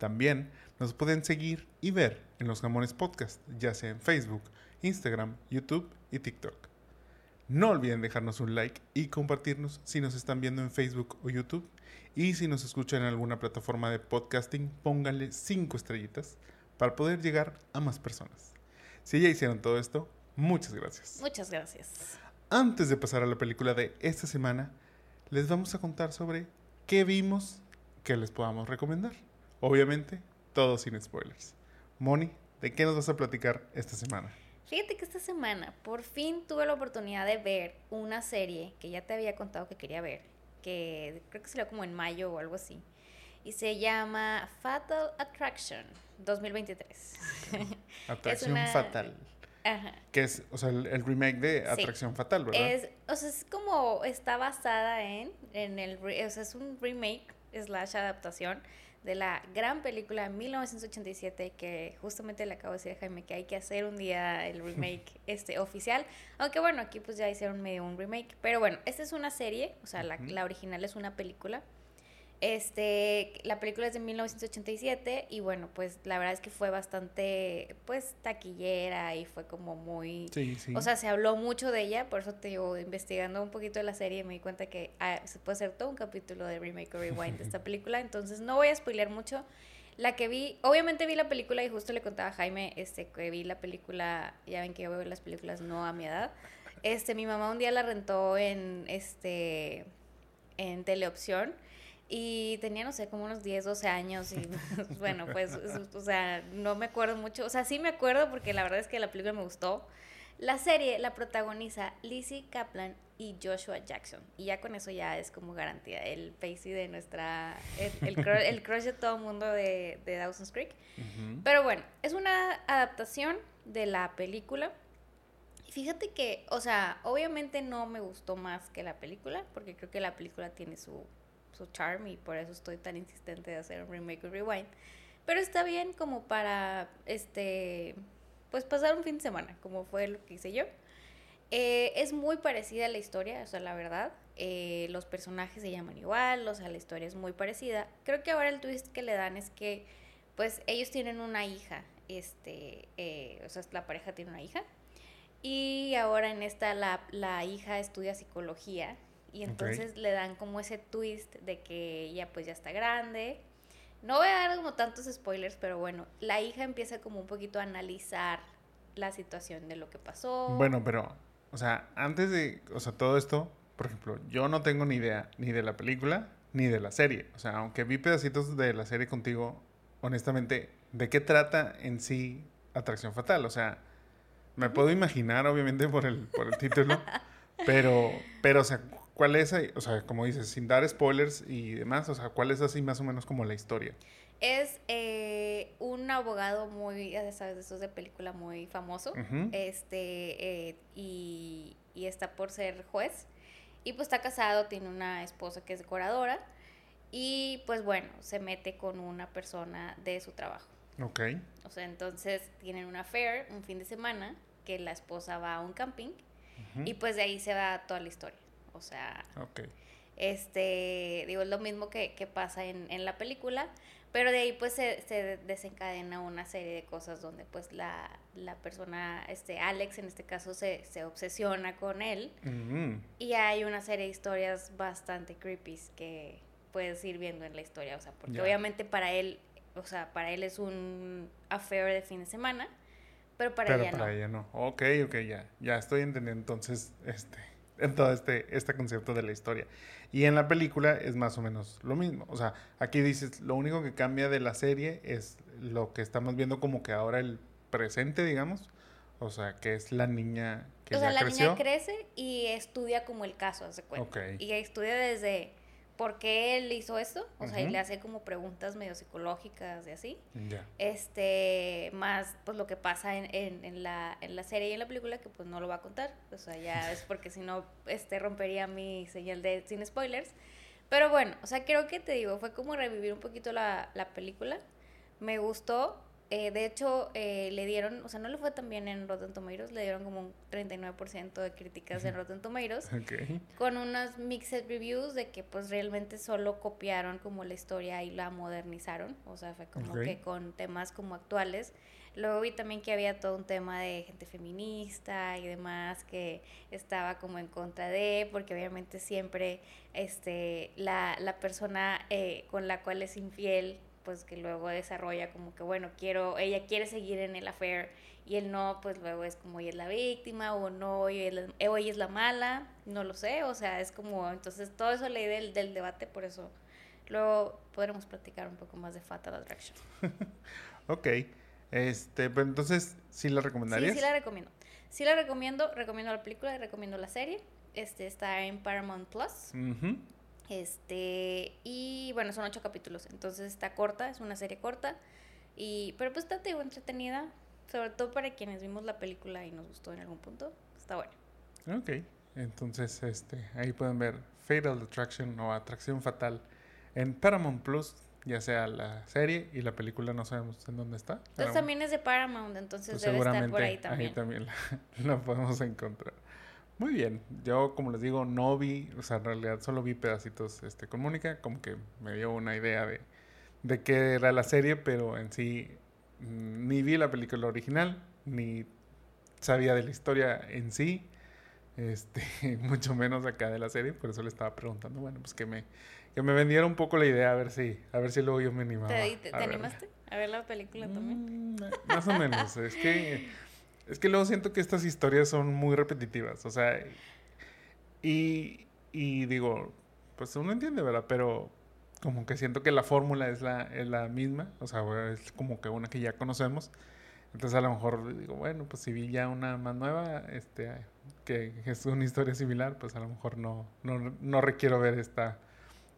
También nos pueden seguir y ver en los Jamones Podcast, ya sea en Facebook, Instagram, YouTube y TikTok. No olviden dejarnos un like y compartirnos si nos están viendo en Facebook o YouTube. Y si nos escuchan en alguna plataforma de podcasting, pónganle 5 estrellitas para poder llegar a más personas. Si ya hicieron todo esto, muchas gracias. Muchas gracias. Antes de pasar a la película de esta semana, les vamos a contar sobre qué vimos que les podamos recomendar. Obviamente, todo sin spoilers. Moni, ¿de qué nos vas a platicar esta semana? Fíjate que esta semana por fin tuve la oportunidad de ver una serie que ya te había contado que quería ver, que creo que salió como en mayo o algo así. Y se llama Fatal Attraction 2023. Atracción una- Fatal. Ajá. Que es, o sea, el, el remake de Sí. Atracción Fatal, ¿verdad? Es, o sea, es como está basada en, en el, o sea, es un remake slash adaptación de la gran película de 1987 que justamente le acabo de decir a Jaime que hay que hacer un día el remake este oficial, aunque bueno, aquí pues ya hicieron medio un remake, pero bueno, esta es una serie, o sea, la, la original es una película. Este, la película es de 1987 y bueno, pues la verdad es que fue bastante pues taquillera y fue como muy sí, sí. o sea, se habló mucho de ella, por eso te digo, investigando un poquito de la serie me di cuenta que ah, se puede hacer todo un capítulo de Remake o Rewind de esta película, entonces no voy a spoilear mucho. La que vi, obviamente vi la película y justo le contaba a Jaime este, que vi la película, ya ven que yo veo las películas no a mi edad. Este, mi mamá un día la rentó en, este, en teleopción y tenía, no sé, como unos 10, 12 años y bueno, pues, es- o sea, no me acuerdo mucho, o sea, sí me acuerdo porque la verdad es que la película me gustó. La serie la protagoniza Lizzie Kaplan y Joshua Jackson. Y ya con eso ya es como garantía. El Pacey de nuestra. El, el, crush, el crush de todo el mundo de, de Dawson's Creek. Ujú. Pero bueno, es una adaptación de la película. Y fíjate que, o sea, obviamente no me gustó más que la película, porque creo que la película tiene su, su charm y por eso estoy tan insistente de hacer un remake o rewind. Pero está bien como para, este, pues pasar un fin de semana, como fue lo que hice yo. Eh, es muy parecida a la historia, o sea, la verdad. Eh, los personajes se llaman igual, o sea, la historia es muy parecida. Creo que ahora el twist que le dan es que, pues, ellos tienen una hija, este, eh, o sea, la pareja tiene una hija. Y ahora en esta la, la hija estudia psicología y entonces le dan como ese twist de que ella pues ya está grande. No voy a dar como tantos spoilers, pero bueno, la hija empieza como un poquito a analizar la situación de lo que pasó. Bueno, pero, o sea, antes de, o sea, todo esto, por ejemplo, yo no tengo ni idea ni de la película ni de la serie. O sea, aunque vi pedacitos de la serie contigo, honestamente, ¿de qué trata en sí Atracción Fatal? O sea, me puedo imaginar, obviamente, por el, por el título, pero, pero, o sea, ¿cuál es, ahí? o sea, como dices, sin dar spoilers y demás, o sea, cuál es así más o menos como la historia? Es eh, un abogado muy, ya sabes, de esos de película muy famoso. Este, eh, y, y está por ser juez. Y pues está casado, tiene una esposa que es decoradora. Y pues bueno, se mete con una persona de su trabajo. Ok. O sea, entonces tienen una affair un fin de semana que la esposa va a un camping. Y pues de ahí se va toda la historia. O sea, este, digo, es lo mismo que, que pasa en, en la película, pero de ahí pues se, se desencadena una serie de cosas donde pues la, la persona, este, Alex en este caso, se, se obsesiona con él Ujú. y hay una serie de historias bastante creepy que puedes ir viendo en la historia, o sea, porque obviamente para él, o sea, para él es un affair de fin de semana, pero para Pero ella para no. ella no. Ok, ok, ya. Ya estoy entendiendo entonces este, en todo este, este concepto de la historia. Y en la película es más o menos lo mismo. O sea, aquí dices, lo único que cambia de la serie es lo que estamos viendo como que ahora el presente, digamos. O sea, que es la niña que o sea, ya la creció. niña crece y estudia como el caso, hace cuenta. Ok. Y estudia desde, por qué él hizo esto, o sea, y le hace como preguntas medio psicológicas y así. Este, más pues lo que pasa en, en, en, la, en la serie y en la película, que pues no lo va a contar, o sea, ya es porque si no, este, rompería mi señal de sin spoilers. Pero bueno, o sea, creo que te digo, fue como revivir un poquito la, la película. Me gustó, eh, de hecho, eh, le dieron, o sea, no le fue tan bien en Rotten Tomatoes, le dieron como un 39% de críticas en Rotten Tomatoes, Ok. con unas mixed reviews de que pues realmente solo copiaron como la historia y la modernizaron, o sea, fue como que con temas como actuales. Luego vi también que había todo un tema de gente feminista y demás que estaba como en contra de, porque obviamente siempre este, la, la persona eh, con la cual es infiel, pues que luego desarrolla como que, bueno, quiero, ella quiere seguir en el affair y él no, pues luego es como ella es la víctima o no, ella es la, o ella es la mala, no lo sé, o sea, es como, entonces todo eso leí del, del debate, por eso luego podremos platicar un poco más de Fatal Attraction. Ok. Este, pero entonces, ¿sí la Sí, recomendarías? sí la recomiendo. Sí la recomiendo, recomiendo la película y recomiendo la serie. Este está en Paramount Plus. Este, y bueno, son ocho capítulos, entonces está corta, es una serie corta. Y, pero pues está digo, entretenida, sobre todo para quienes vimos la película y nos gustó en algún punto. Está bueno. Ok. Entonces, este, ahí pueden ver Fatal Attraction o Atracción Fatal en Paramount Plus, ya sea la serie y la película, no sabemos en dónde está. Entonces Pero, también es de Paramount, entonces pues, debe estar por ahí también. también la, la podemos encontrar. Muy bien. Yo, como les digo, no vi, o sea, en realidad solo vi pedacitos este, con Mónica, como que me dio una idea de, de qué era la serie, pero en sí mm, ni vi la película original, ni sabía de la historia en sí, este, mucho menos acá de la serie, por eso le estaba preguntando, bueno, pues que me, que me vendiera un poco la idea, a ver si, a ver si luego yo me animaba. ¿Te, te- a te verla. animaste a ver la película también? Mm, más o menos, es que es que luego siento que estas historias son muy repetitivas, o sea, y, y digo, pues uno entiende, ¿verdad? Pero como que siento que la fórmula es la, misma, o sea, es como que una que ya conocemos. Entonces a lo mejor digo, bueno, pues si vi ya una más nueva, este, que es una historia similar, pues a lo mejor no, no, no requiero ver esta,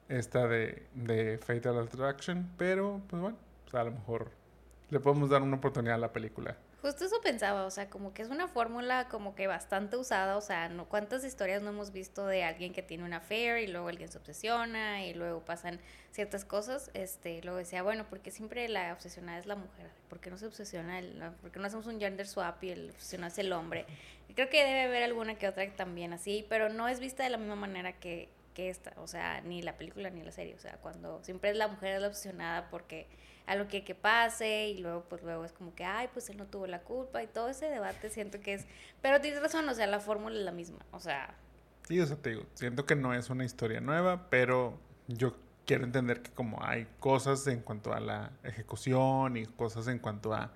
esta de, de Fatal Attraction, pero pues bueno, pues a lo mejor le podemos dar una oportunidad a la película. Justo eso pensaba, o sea, como que es una fórmula como que bastante usada, o sea, no, ¿cuántas historias no hemos visto de alguien que tiene una affair y luego alguien se obsesiona y luego pasan ciertas cosas? Este, luego decía, bueno, porque siempre la obsesionada es la mujer, ¿por qué no se obsesiona, el, por qué no hacemos un gender swap y el obsesionado es el hombre? Creo que debe haber alguna que otra también así, pero no es vista de la misma manera que, que esta, o sea, ni la película ni la serie, o sea, cuando siempre es la mujer la obsesionada porque algo que, que pase y luego pues luego es como que ay pues él no tuvo la culpa y todo ese debate siento que es pero tienes razón o sea la fórmula es la misma o sea. Sí, o sea, te digo, siento que no es una historia nueva, pero yo quiero entender que como hay cosas en cuanto a la ejecución y cosas en cuanto a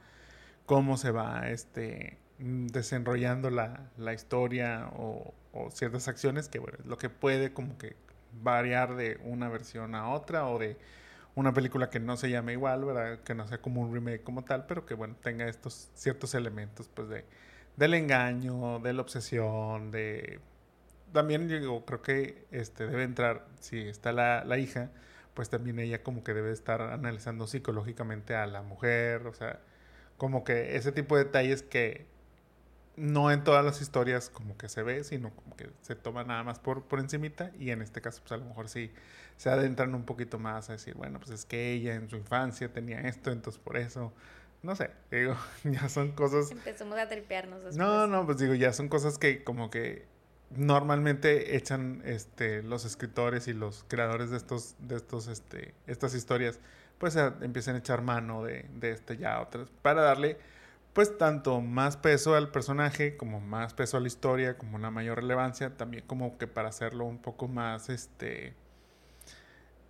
cómo se va este desenrollando la, la historia o, o ciertas acciones que bueno, lo que puede como que variar de una versión a otra o de una película que no se llame igual, ¿verdad? Que no sea como un remake como tal, pero que bueno, tenga estos ciertos elementos pues de del engaño, de la obsesión, de también yo creo que este debe entrar, si está la, la hija, pues también ella como que debe estar analizando psicológicamente a la mujer, o sea, como que ese tipo de detalles que no en todas las historias como que se ve, sino como que se toma nada más por, por encimita y en este caso pues a lo mejor sí se adentran un poquito más a decir, bueno, pues es que ella en su infancia tenía esto, entonces por eso, no sé, digo, ya son cosas empezamos a tripearnos después. no, no, pues digo, ya son cosas que como que normalmente echan este los escritores y los creadores de estos de estos este estas historias pues a- empiezan a echar mano de, de este ya otras para darle pues tanto más peso al personaje como más peso a la historia como una mayor relevancia también como que para hacerlo un poco más este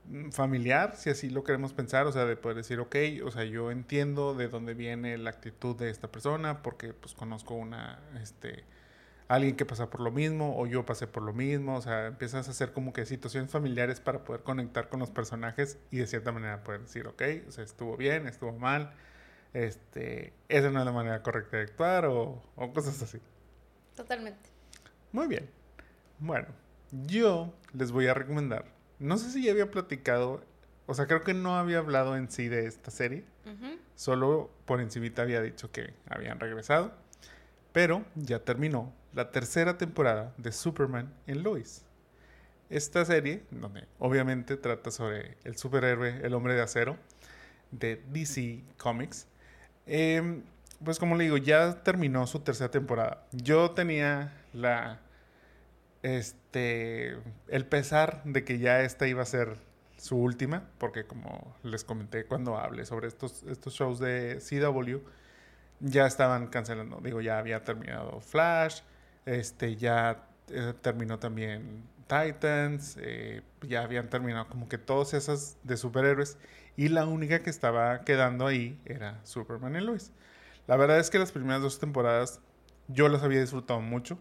mm, familiar, si así lo queremos pensar, o sea, de poder decir, ok, o sea, yo entiendo de dónde viene la actitud de esta persona, porque pues conozco una, este, alguien que pasa por lo mismo, o yo pasé por lo mismo, o sea, empiezas a hacer como que situaciones familiares para poder conectar con los personajes y de cierta manera poder decir, ok, o sea, estuvo bien, estuvo mal, este, esa no es la manera correcta de actuar, o, o cosas así. totalmente Muy bien. Bueno, yo les voy a recomendar no sé si ya había platicado, o sea, creo que no había hablado en sí de esta serie. Ujú. Solo por encimita había dicho que habían regresado. Pero ya terminó la tercera temporada de Superman en Lois. Esta serie, donde obviamente trata sobre el superhéroe, el hombre de acero, de DC Comics. Em, pues como le digo, ya terminó su tercera temporada. Yo tenía. Este... El pesar de que ya esta iba a ser su última, porque como les comenté cuando hablé sobre estos, estos shows de CW, ya estaban cancelando. Digo, ya había terminado Flash, este, ya eh, terminó también Titans, eh, ya habían terminado como que todas esas de superhéroes, y la única que estaba quedando ahí era Superman y Lois. La verdad es que las primeras dos temporadas yo las había disfrutado mucho.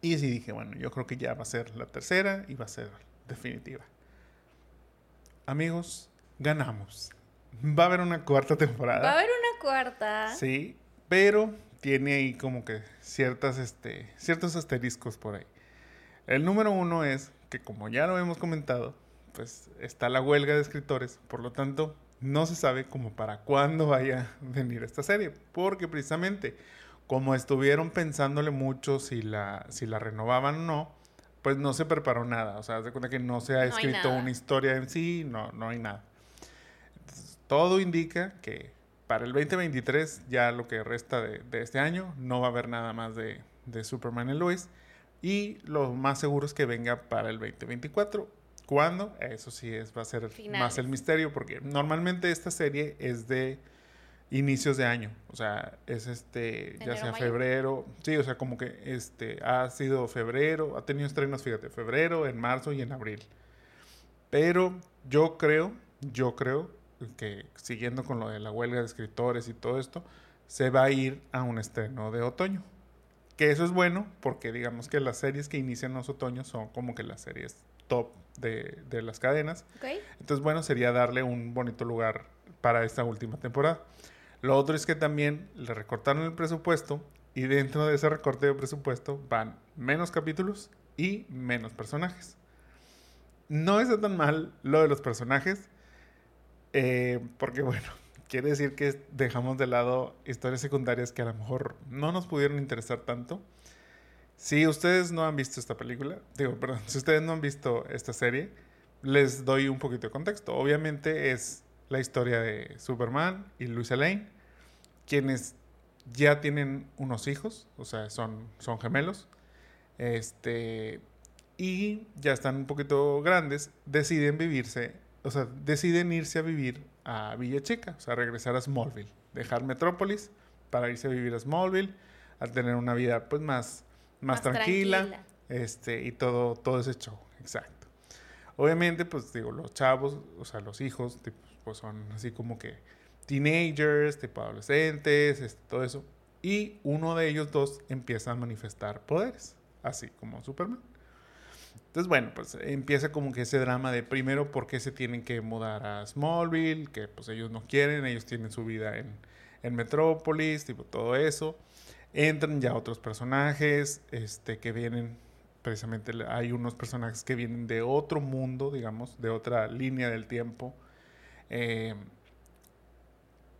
Y sí dije, bueno, yo creo que ya va a ser la tercera y va a ser definitiva. Amigos, ganamos. Va a haber una cuarta temporada. Va a haber una cuarta. Sí, pero tiene ahí como que ciertas, este, ciertos asteriscos por ahí. El número uno es que como ya lo hemos comentado, pues está la huelga de escritores, por lo tanto no se sabe como para cuándo vaya a venir esta serie, porque precisamente como estuvieron pensándole mucho si la, si la renovaban o no, pues no se preparó nada, o sea, de cuenta que no se ha escrito una historia en sí, no, no hay nada. Entonces, todo indica que para el 2023, ya lo que resta de, de este año, no va a haber nada más de, de Superman y Lois. Y lo más seguro es que venga para el 2024. ¿Cuándo? Eso sí es, va a ser Finales. más el misterio, porque normalmente esta serie es de inicios de año. O sea, es este, ya sea mayo. febrero. Sí, o sea, como que este ha sido febrero, ha tenido estrenos, fíjate, febrero, en marzo y en abril. Pero yo creo, yo creo que siguiendo con lo de la huelga de escritores y todo esto, se va a ir a un estreno de otoño. Que eso es bueno porque digamos que las series que inician los otoños son como que las series top de, de las cadenas. Entonces, bueno, sería darle un bonito lugar para esta última temporada. Lo otro es que también le recortaron el presupuesto y dentro de ese recorte de presupuesto van menos capítulos y menos personajes. No está tan mal lo de los personajes, eh, porque bueno, quiere decir que dejamos de lado historias secundarias que a lo mejor no nos pudieron interesar tanto. Si ustedes no han visto esta película, digo, perdón, si ustedes no han visto esta serie, les doy un poquito de contexto. Obviamente es la historia de Superman y Luisa Lane, quienes ya tienen unos hijos, o sea, son, son gemelos, este, y ya están un poquito grandes, deciden vivirse, o sea, deciden irse a vivir a Villa Chica, o sea, regresar a Smallville, dejar Metrópolis para irse a vivir a Smallville, a tener una vida pues más, más, tranquila, este, y todo, todo ese show, exacto. Obviamente, pues digo, los chavos, o sea, los hijos, tipo, pues son así como que teenagers, tipo adolescentes, este, todo eso. Y uno de ellos dos empieza a manifestar poderes, así como Superman. Entonces, bueno, pues empieza como que ese drama de primero por qué se tienen que mudar a Smallville, que pues ellos no quieren, ellos tienen su vida en, en Metrópolis, tipo todo eso. Entran ya otros personajes este, que vienen, precisamente hay unos personajes que vienen de otro mundo, digamos, de otra línea del tiempo. Eh,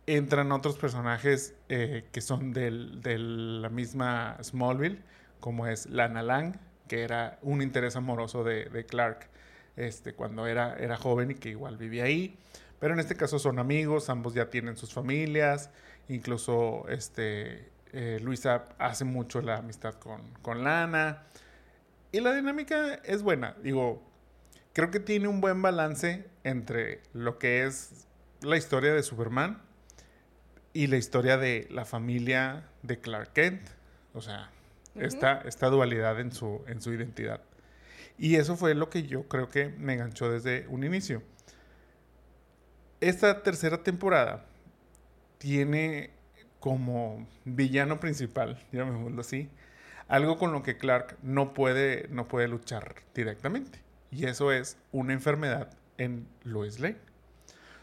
entran otros personajes eh, que son de la misma Smallville, como es Lana Lang, que era un interés amoroso de, de Clark este, cuando era, era joven y que igual vivía ahí. Pero en este caso son amigos, ambos ya tienen sus familias, incluso este, eh, Luisa hace mucho la amistad con, con Lana. Y la dinámica es buena, digo, creo que tiene un buen balance entre lo que es la historia de Superman y la historia de la familia de Clark Kent. O sea, esta, esta dualidad en su, en su identidad. Y eso fue lo que yo creo que me enganchó desde un inicio. Esta tercera temporada tiene como villano principal, llamémoslo así, algo con lo que Clark no puede, no puede luchar directamente. Y eso es una enfermedad en Lois Lane.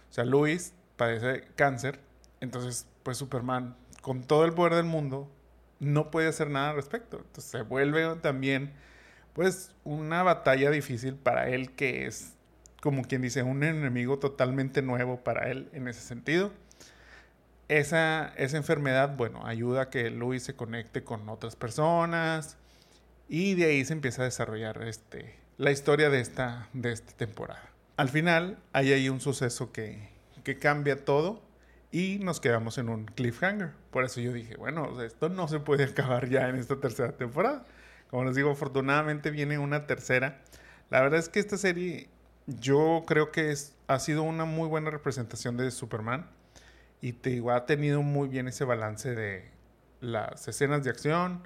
O sea, Lois padece cáncer, entonces pues Superman, con todo el poder del mundo, no puede hacer nada al respecto. Entonces se vuelve también pues una batalla difícil para él que es como quien dice un enemigo totalmente nuevo para él en ese sentido. Esa, esa enfermedad, bueno, ayuda a que Luis se conecte con otras personas y de ahí se empieza a desarrollar este, la historia de esta, de esta temporada. Al final hay ahí un suceso que, que cambia todo y nos quedamos en un cliffhanger. Por eso yo dije, bueno, esto no se puede acabar ya en esta tercera temporada. Como les digo, afortunadamente viene una tercera. La verdad es que esta serie yo creo que es, ha sido una muy buena representación de Superman. Y te digo, ha tenido muy bien ese balance de las escenas de acción,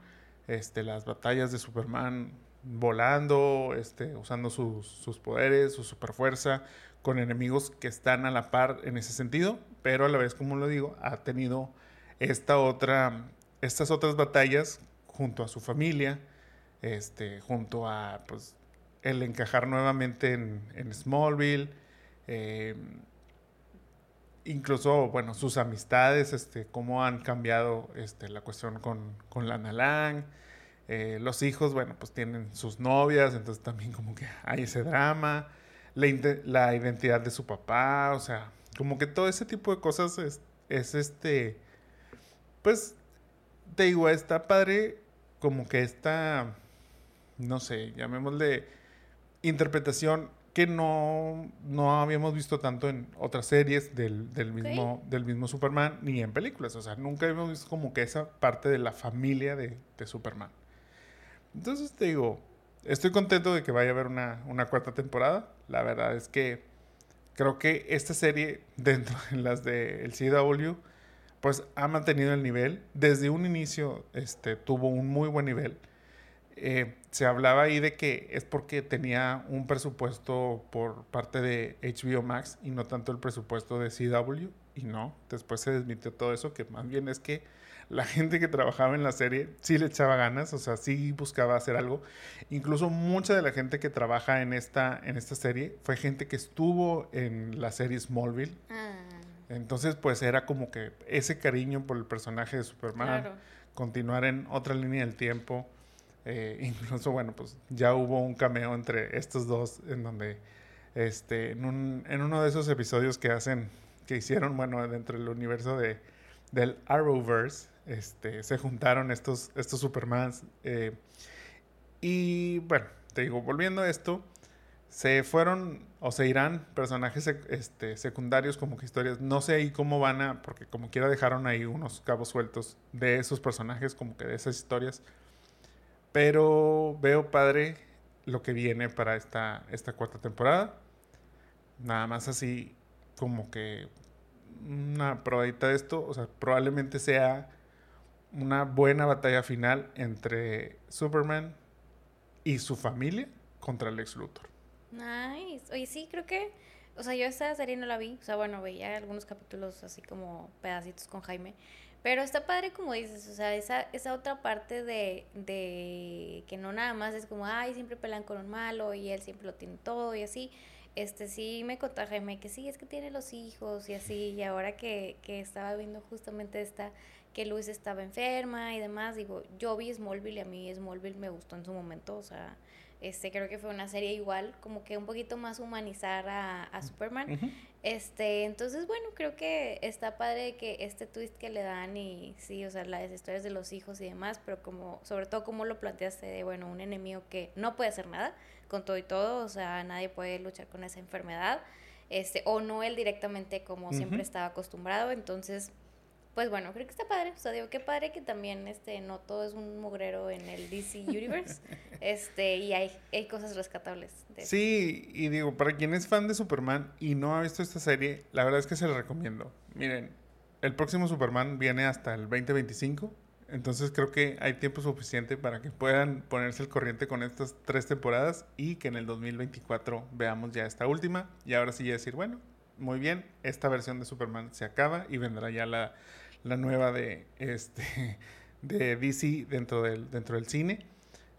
este, las batallas de Superman volando, este, usando sus, sus poderes, su superfuerza, con enemigos que están a la par en ese sentido, pero a la vez, como lo digo, ha tenido esta otra, estas otras batallas junto a su familia, este, junto a pues, el encajar nuevamente en, Smallville, em, incluso, bueno, sus amistades, este, cómo han cambiado este, la cuestión con, con Lana Lang, eh, los hijos, bueno, pues tienen sus novias, entonces también como que hay ese drama la, identidad de su papá, o sea, como que todo ese tipo de cosas es, es este, pues, te digo, está padre como que esta, no sé, llamémosle interpretación que no, no habíamos visto tanto en otras series del, del mismo, del mismo Superman ni en películas. O sea, nunca habíamos visto como que esa parte de la familia de, de Superman. Entonces te digo, estoy contento de que vaya a haber una, cuarta temporada. La verdad es que creo que esta serie, dentro de las del CW, pues ha mantenido el nivel. Desde un inicio este, tuvo un muy buen nivel. Eh, se hablaba ahí de que es porque tenía un presupuesto por parte de HBO Max y no tanto el presupuesto de CW. Y no, después se desmitió todo eso, que más bien es que la gente que trabajaba en la serie sí le echaba ganas, o sea, sí buscaba hacer algo. Incluso mucha de la gente que trabaja en esta, en esta serie fue gente que estuvo en la serie Smallville. Ah. Entonces, pues era como que ese cariño por el personaje de Superman, continuar en otra línea del tiempo. Eh, incluso, bueno, pues ya hubo un cameo entre estos dos en donde, este, en, un, en uno de esos episodios que hacen, que hicieron, bueno, dentro del universo de, del Arrowverse, este, se juntaron estos, estos Supermans. Eh, y bueno, te digo, volviendo a esto, se fueron o se irán personajes este, secundarios como que historias. No sé ahí cómo van a, porque como quiera dejaron ahí unos cabos sueltos de esos personajes, como que de esas historias. Pero veo padre lo que viene para esta, esta cuarta temporada. Nada más así como que una probadita de esto. O sea, probablemente sea una buena batalla final entre Superman y su familia contra Lex Luthor. Nice. Oye, sí, creo que. O sea, yo esta serie no la vi. O sea, bueno, veía algunos capítulos así como pedacitos con Jaime. Pero está padre, como dices, o sea, esa, esa otra parte de, de que no nada más es como, ay, siempre pelean con un malo y él siempre lo tiene todo y así. Este sí me contó que sí, es que tiene los hijos y así. Y ahora que, que estaba viendo justamente esta que Luis estaba enferma y demás. Digo, yo vi Smallville y a mí Smallville me gustó en su momento, o sea, este, creo que fue una serie igual, como que un poquito más humanizar a, Superman. Este, entonces, bueno, creo que está padre que este twist que le dan y sí, o sea, las historias de los hijos y demás, pero como, sobre todo como lo planteaste de, bueno, un enemigo que no puede hacer nada con todo y todo, o sea, nadie puede luchar con esa enfermedad, este, o no él directamente como siempre estaba acostumbrado, entonces pues bueno, creo que está padre. O sea, digo, qué padre que también este, no todo es un mugrero en el DC Universe. este, y hay, hay cosas rescatables. sí, y digo, para quien es fan de Superman y no ha visto esta serie, la verdad es que se la recomiendo. Miren, el próximo Superman viene hasta el 2025. Entonces creo que hay tiempo suficiente para que puedan ponerse al corriente con estas tres temporadas y que en el 2024 veamos ya esta última. Y ahora sí ya decir, bueno, muy bien, esta versión de Superman se acaba y vendrá ya la, la nueva de, este, de DC dentro del, dentro del cine,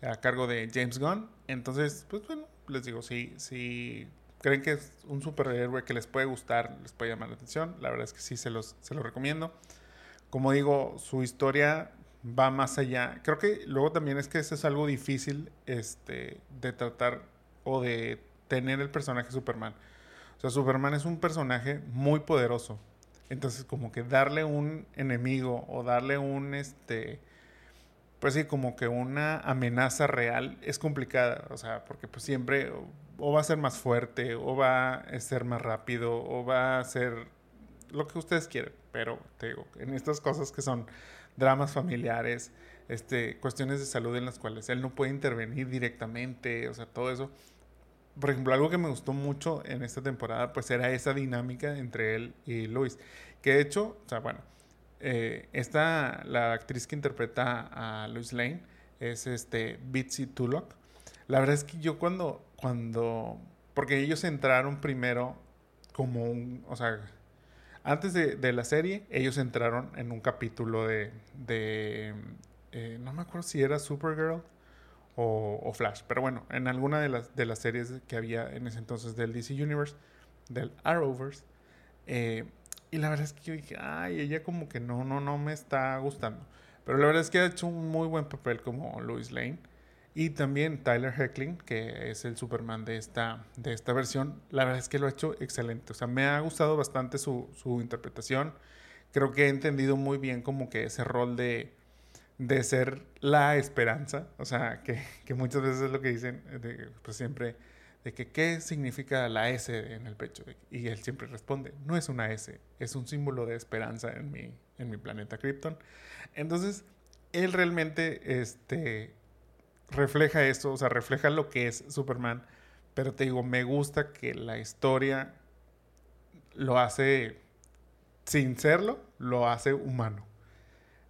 a cargo de James Gunn. Entonces, pues bueno, les digo, si, si creen que es un superhéroe que les puede gustar, les puede llamar la atención, la verdad es que sí se los, se recomiendo. Como digo, su historia va más allá. Creo que luego también es que eso es algo difícil este, de tratar o de tener el personaje Superman. O sea, Superman es un personaje muy poderoso. Entonces, como que darle un enemigo o darle un, este, pues sí, como que una amenaza real es complicada. O sea, porque pues siempre o va a ser más fuerte, o va a ser más rápido, o va a ser lo que ustedes quieren. Pero te digo, en estas cosas que son dramas familiares, este, cuestiones de salud en las cuales él no puede intervenir directamente, o sea, todo eso. Por ejemplo, algo que me gustó mucho en esta temporada, pues era esa dinámica entre él y Luis. Que de hecho, o sea, bueno, eh, esta, la actriz que interpreta a Luis Lane es este Bitsy Tulloch. La verdad es que yo cuando, cuando, porque ellos entraron primero como un, o sea, antes de, la serie, ellos entraron en un capítulo de, de eh, no me acuerdo si era Supergirl o, Flash, pero bueno, en alguna de las, de las series que había en ese entonces del DC Universe, del Arrowverse, eh, y la verdad es que yo dije, ay, ella como que no, no, no me está gustando. Pero la verdad es que ha hecho un muy buen papel como Lois Lane. Y también Tyler Heckling, que es el Superman de esta, de esta versión, la verdad es que lo ha hecho excelente. O sea, me ha gustado bastante su, su interpretación. Creo que he entendido muy bien como que ese rol de, de ser la esperanza. O sea, que, que muchas veces es lo que dicen, de, pues siempre, de que qué significa la S en el pecho. Y él siempre responde, no es una S, es un símbolo de esperanza en mi, en mi planeta Krypton. Entonces, él realmente, este refleja eso, o sea, refleja lo que es Superman. Pero te digo, me gusta que la historia lo hace, sin serlo, lo hace humano.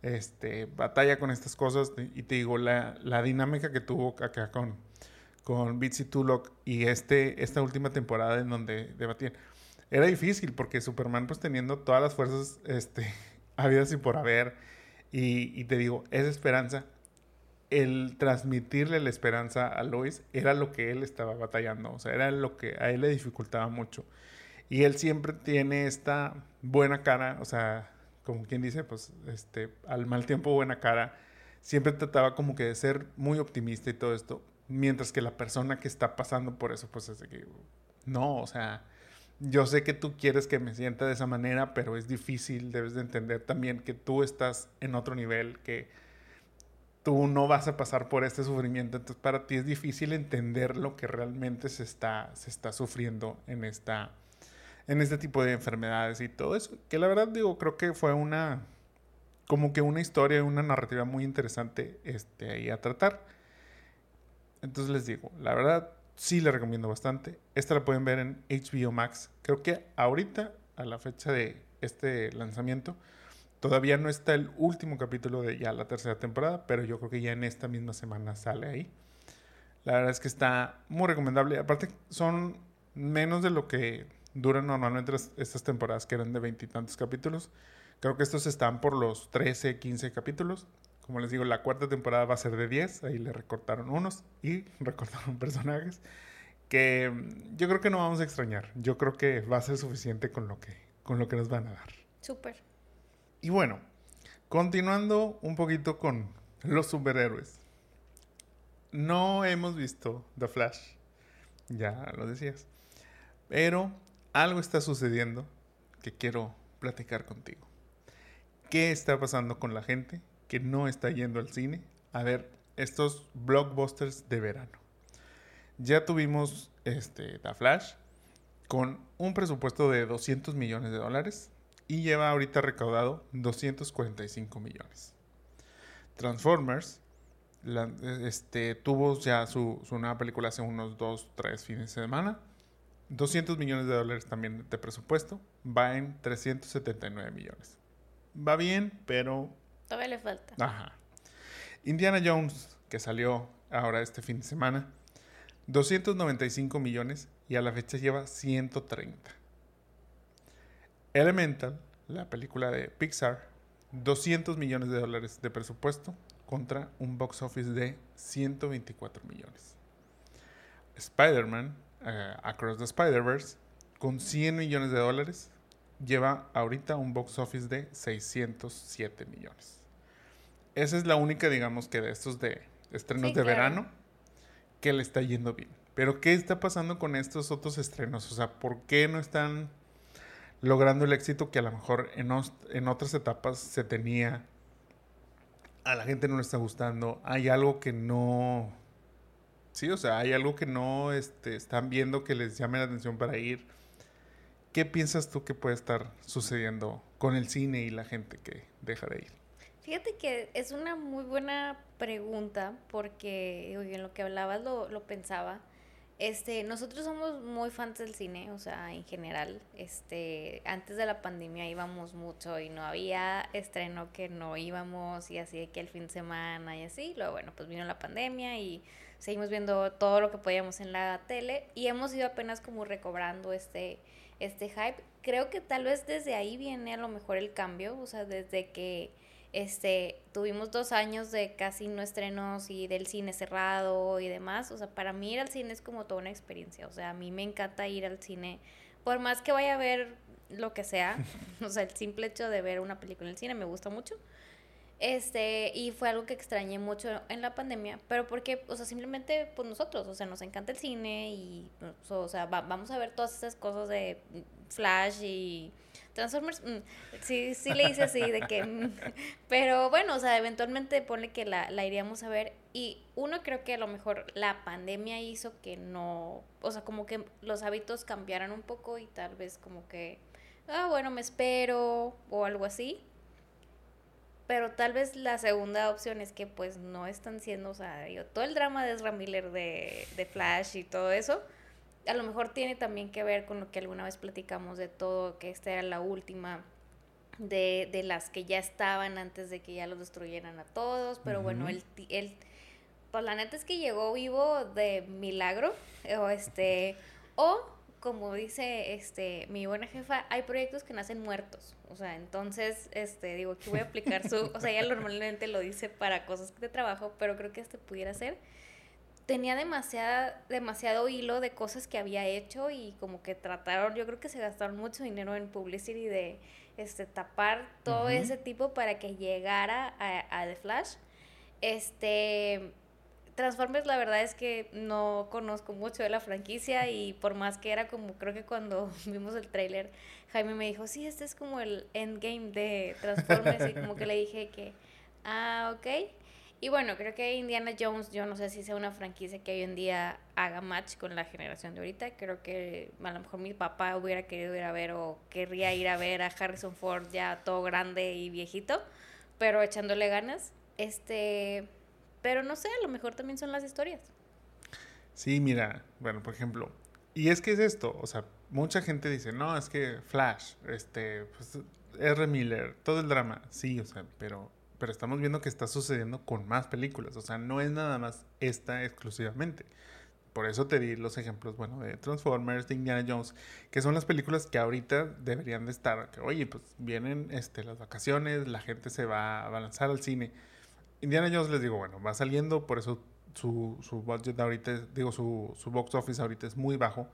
Este, batalla con estas cosas y te digo, la, la dinámica que tuvo acá con, con Bitsy Tulloch y este, esta última temporada en donde debatían. Era difícil porque Superman pues teniendo todas las fuerzas este, habidas y por haber y, y te digo, esa esperanza el transmitirle la esperanza a Lois era lo que él estaba batallando, o sea, era lo que a él le dificultaba mucho. Y él siempre tiene esta buena cara, o sea, como quien dice, pues, este, al mal tiempo buena cara, siempre trataba como que de ser muy optimista y todo esto, mientras que la persona que está pasando por eso, pues es de que, no, o sea, yo sé que tú quieres que me sienta de esa manera, pero es difícil, debes de entender también que tú estás en otro nivel, que tú no vas a pasar por este sufrimiento, entonces para ti es difícil entender lo que realmente se está, se está sufriendo en, esta, en este tipo de enfermedades y todo eso, que la verdad digo, creo que fue una, como que una historia, una narrativa muy interesante este, ahí a tratar. Entonces les digo, la verdad sí le recomiendo bastante. Esta la pueden ver en HBO Max. Creo que ahorita, a la fecha de este lanzamiento, Todavía no está el último capítulo de ya la tercera temporada, pero yo creo que ya en esta misma semana sale ahí. La verdad es que está muy recomendable. Aparte, son menos de lo que duran normalmente estas temporadas, que eran de veintitantos capítulos. Creo que estos están por los 13, 15 capítulos. Como les digo, la cuarta temporada va a ser de 10. Ahí le recortaron unos y recortaron personajes que mm, yo creo que no vamos a extrañar. Yo creo que va a ser suficiente con lo que, con lo que nos van a dar. Súper. Y bueno, continuando un poquito con los superhéroes. No hemos visto The Flash, ya lo decías. Pero algo está sucediendo que quiero platicar contigo. ¿Qué está pasando con la gente que no está yendo al cine a ver estos blockbusters de verano? Ya tuvimos este, The Flash con un presupuesto de 200 millones de dólares y lleva ahorita recaudado 245 millones. Transformers este, tuvo ya su, nueva película hace unos 2, 3 fines de semana. 200 millones de dólares también de presupuesto. Va en 379 millones. Va bien, pero... Todavía le falta. Ajá. Indiana Jones, que salió ahora este fin de semana. 295 millones y a la fecha lleva 130. Elemental, la película de Pixar, 200 millones de dólares de presupuesto contra un box office de 124 millones. Spider-Man, eh, Across the Spider-Verse, con 100 millones de dólares, lleva ahorita un box office de 607 millones. esa es la única, digamos, que de estos de estrenos de verano que le está yendo bien. Pero ¿qué está pasando con estos otros estrenos? O sea, ¿por qué no están logrando el éxito que a lo mejor en, en otras etapas se tenía? A la gente no le está gustando. Hay algo que no... Sí, o sea, hay algo que no este, están viendo que les llame la atención para ir. ¿Qué piensas tú que puede estar sucediendo con el cine y la gente que deja de ir? Fíjate que es una muy buena pregunta porque en lo que hablabas lo, lo pensaba. Este, nosotros somos muy fans del cine, o sea, en general, este, antes de la pandemia íbamos mucho y no había estreno que no íbamos y así de que el fin de semana y así, luego bueno, pues vino la pandemia y seguimos viendo todo lo que podíamos en la tele y hemos ido apenas como recobrando este, este hype. Creo que tal vez desde ahí viene a lo mejor el cambio, o sea, desde que este, tuvimos dos años de casi no estrenos y del cine cerrado y demás. O sea, para mí ir al cine es como toda una experiencia. O sea, a mí me encanta ir al cine. Por más que vaya a ver lo que sea, o sea, el simple hecho de ver una película en el cine me gusta mucho. Este, y fue algo que extrañé mucho en la pandemia, pero porque, o sea, simplemente, pues nosotros, o sea, nos encanta el cine y, o sea, vamos a ver todas esas cosas de Flash y Transformers, mm, sí, sí le hice así, de que... Mm, pero bueno, o sea, eventualmente pone que la, la iríamos a ver. Y uno creo que a lo mejor la pandemia hizo que no... O sea, como que los hábitos cambiaran un poco y tal vez como que... Ah, bueno, me espero o algo así. Pero tal vez la segunda opción es que pues no están siendo, o sea, yo, todo el drama de Ezra Miller de, de Flash y todo eso a lo mejor tiene también que ver con lo que alguna vez platicamos de todo, que esta era la última de, de las que ya estaban antes de que ya los destruyeran a todos, pero bueno, él, él, pues la neta es que llegó vivo de milagro, o este, o como dice este mi buena jefa, hay proyectos que nacen muertos. O sea, entonces, este, digo, aquí voy a aplicar su, o sea, ella normalmente lo dice para cosas de trabajo, pero creo que este pudiera ser tenía demasiada, demasiado hilo de cosas que había hecho y como que trataron, yo creo que se gastaron mucho dinero en publicity de este tapar todo ese tipo para que llegara a, a, The Flash. Este Transformers la verdad es que no conozco mucho de la franquicia y por más que era como creo que cuando vimos el tráiler Jaime me dijo, "Sí, este es como el endgame de Transformers" y como que le dije que ah, ok. Y bueno, creo que Indiana Jones, yo no sé si sea una franquicia que hoy en día haga match con la generación de ahorita. Creo que a lo mejor mi papá hubiera querido ir a ver o querría ir a ver a Harrison Ford ya todo grande y viejito, pero echándole ganas. Este, pero no sé, a lo mejor también son las historias. Sí, mira, bueno, por ejemplo, y es que es esto, o sea, mucha gente dice, no, es que Flash, este, pues, R. Miller, todo el drama, sí, o sea, pero pero estamos viendo que está sucediendo con más películas. O sea, no es nada más esta exclusivamente. Por eso te di los ejemplos, bueno, de Transformers, de Indiana Jones, que son las películas que ahorita deberían de estar. Que, oye, pues vienen este, las vacaciones, la gente se va a lanzar al cine. Indiana Jones les digo, bueno, va saliendo, por eso su, su budget ahorita, digo, su, su box office ahorita es muy bajo,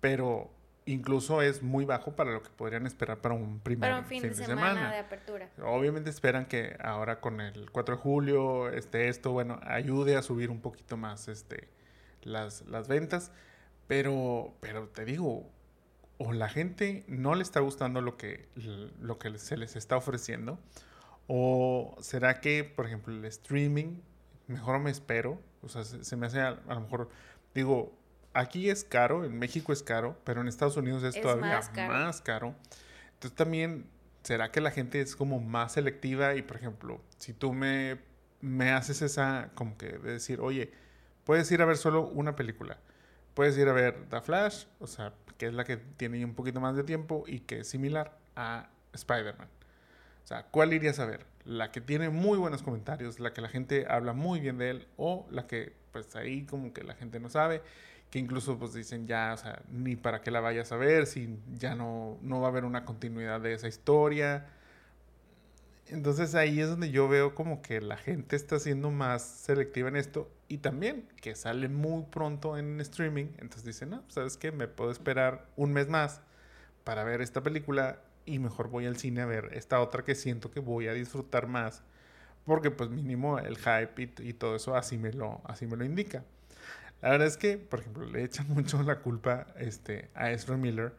pero incluso es muy bajo para lo que podrían esperar para un primer fin, de, semana. de apertura. Obviamente esperan que ahora con el 4 de julio este esto bueno ayude a subir un poquito más este las, las ventas, pero pero te digo o la gente no le está gustando lo que lo que se les está ofreciendo o será que por ejemplo el streaming mejor me espero, o sea, se, me hace a lo mejor digo aquí es caro, en México es caro, pero en Estados Unidos es, todavía más caro. Entonces también, ¿será que la gente es como más selectiva? Y por ejemplo, si tú me, me haces esa, como que de decir, oye, puedes ir a ver solo una película. Puedes ir a ver The Flash, o sea, que es la que tiene un poquito más de tiempo y que es similar a Spider-Man. O sea, ¿cuál irías a ver? La que tiene muy buenos comentarios, la que la gente habla muy bien de él o la que pues ahí como que la gente no sabe que incluso pues dicen ya, o sea, ni para qué la vayas a ver, si ya no, no va a haber una continuidad de esa historia. Entonces ahí es donde yo veo como que la gente está siendo más selectiva en esto y también que sale muy pronto en streaming, entonces dicen, no, pues, ¿sabes qué? Me puedo esperar un mes más para ver esta película y mejor voy al cine a ver esta otra que siento que voy a disfrutar más porque pues mínimo el hype y, y, todo eso así me, lo, así me lo indica. La verdad es que, por ejemplo, le echan mucho la culpa este, a Ezra Miller,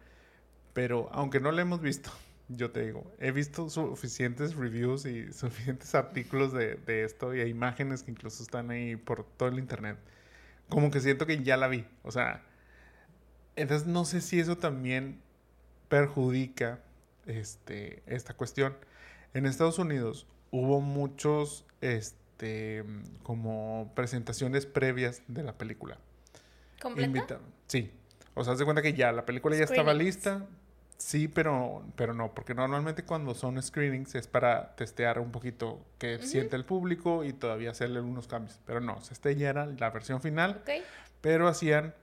pero aunque no lo hemos visto, yo te digo, he visto suficientes reviews y suficientes artículos de, de, esto y hay imágenes que incluso están ahí por todo el internet. Como que siento que ya la vi. O sea, entonces no sé si eso también perjudica este, esta cuestión. En Estados Unidos hubo muchos, este, como presentaciones previas de la película. ¿Completa? Sí. O sea, haz de cuenta que ya la película ya estaba lista, Sí, pero, pero no, porque normalmente cuando son screenings es para testear un poquito qué siente el público y todavía hacerle algunos cambios. Pero no, este ya era la versión final. Pero hacían,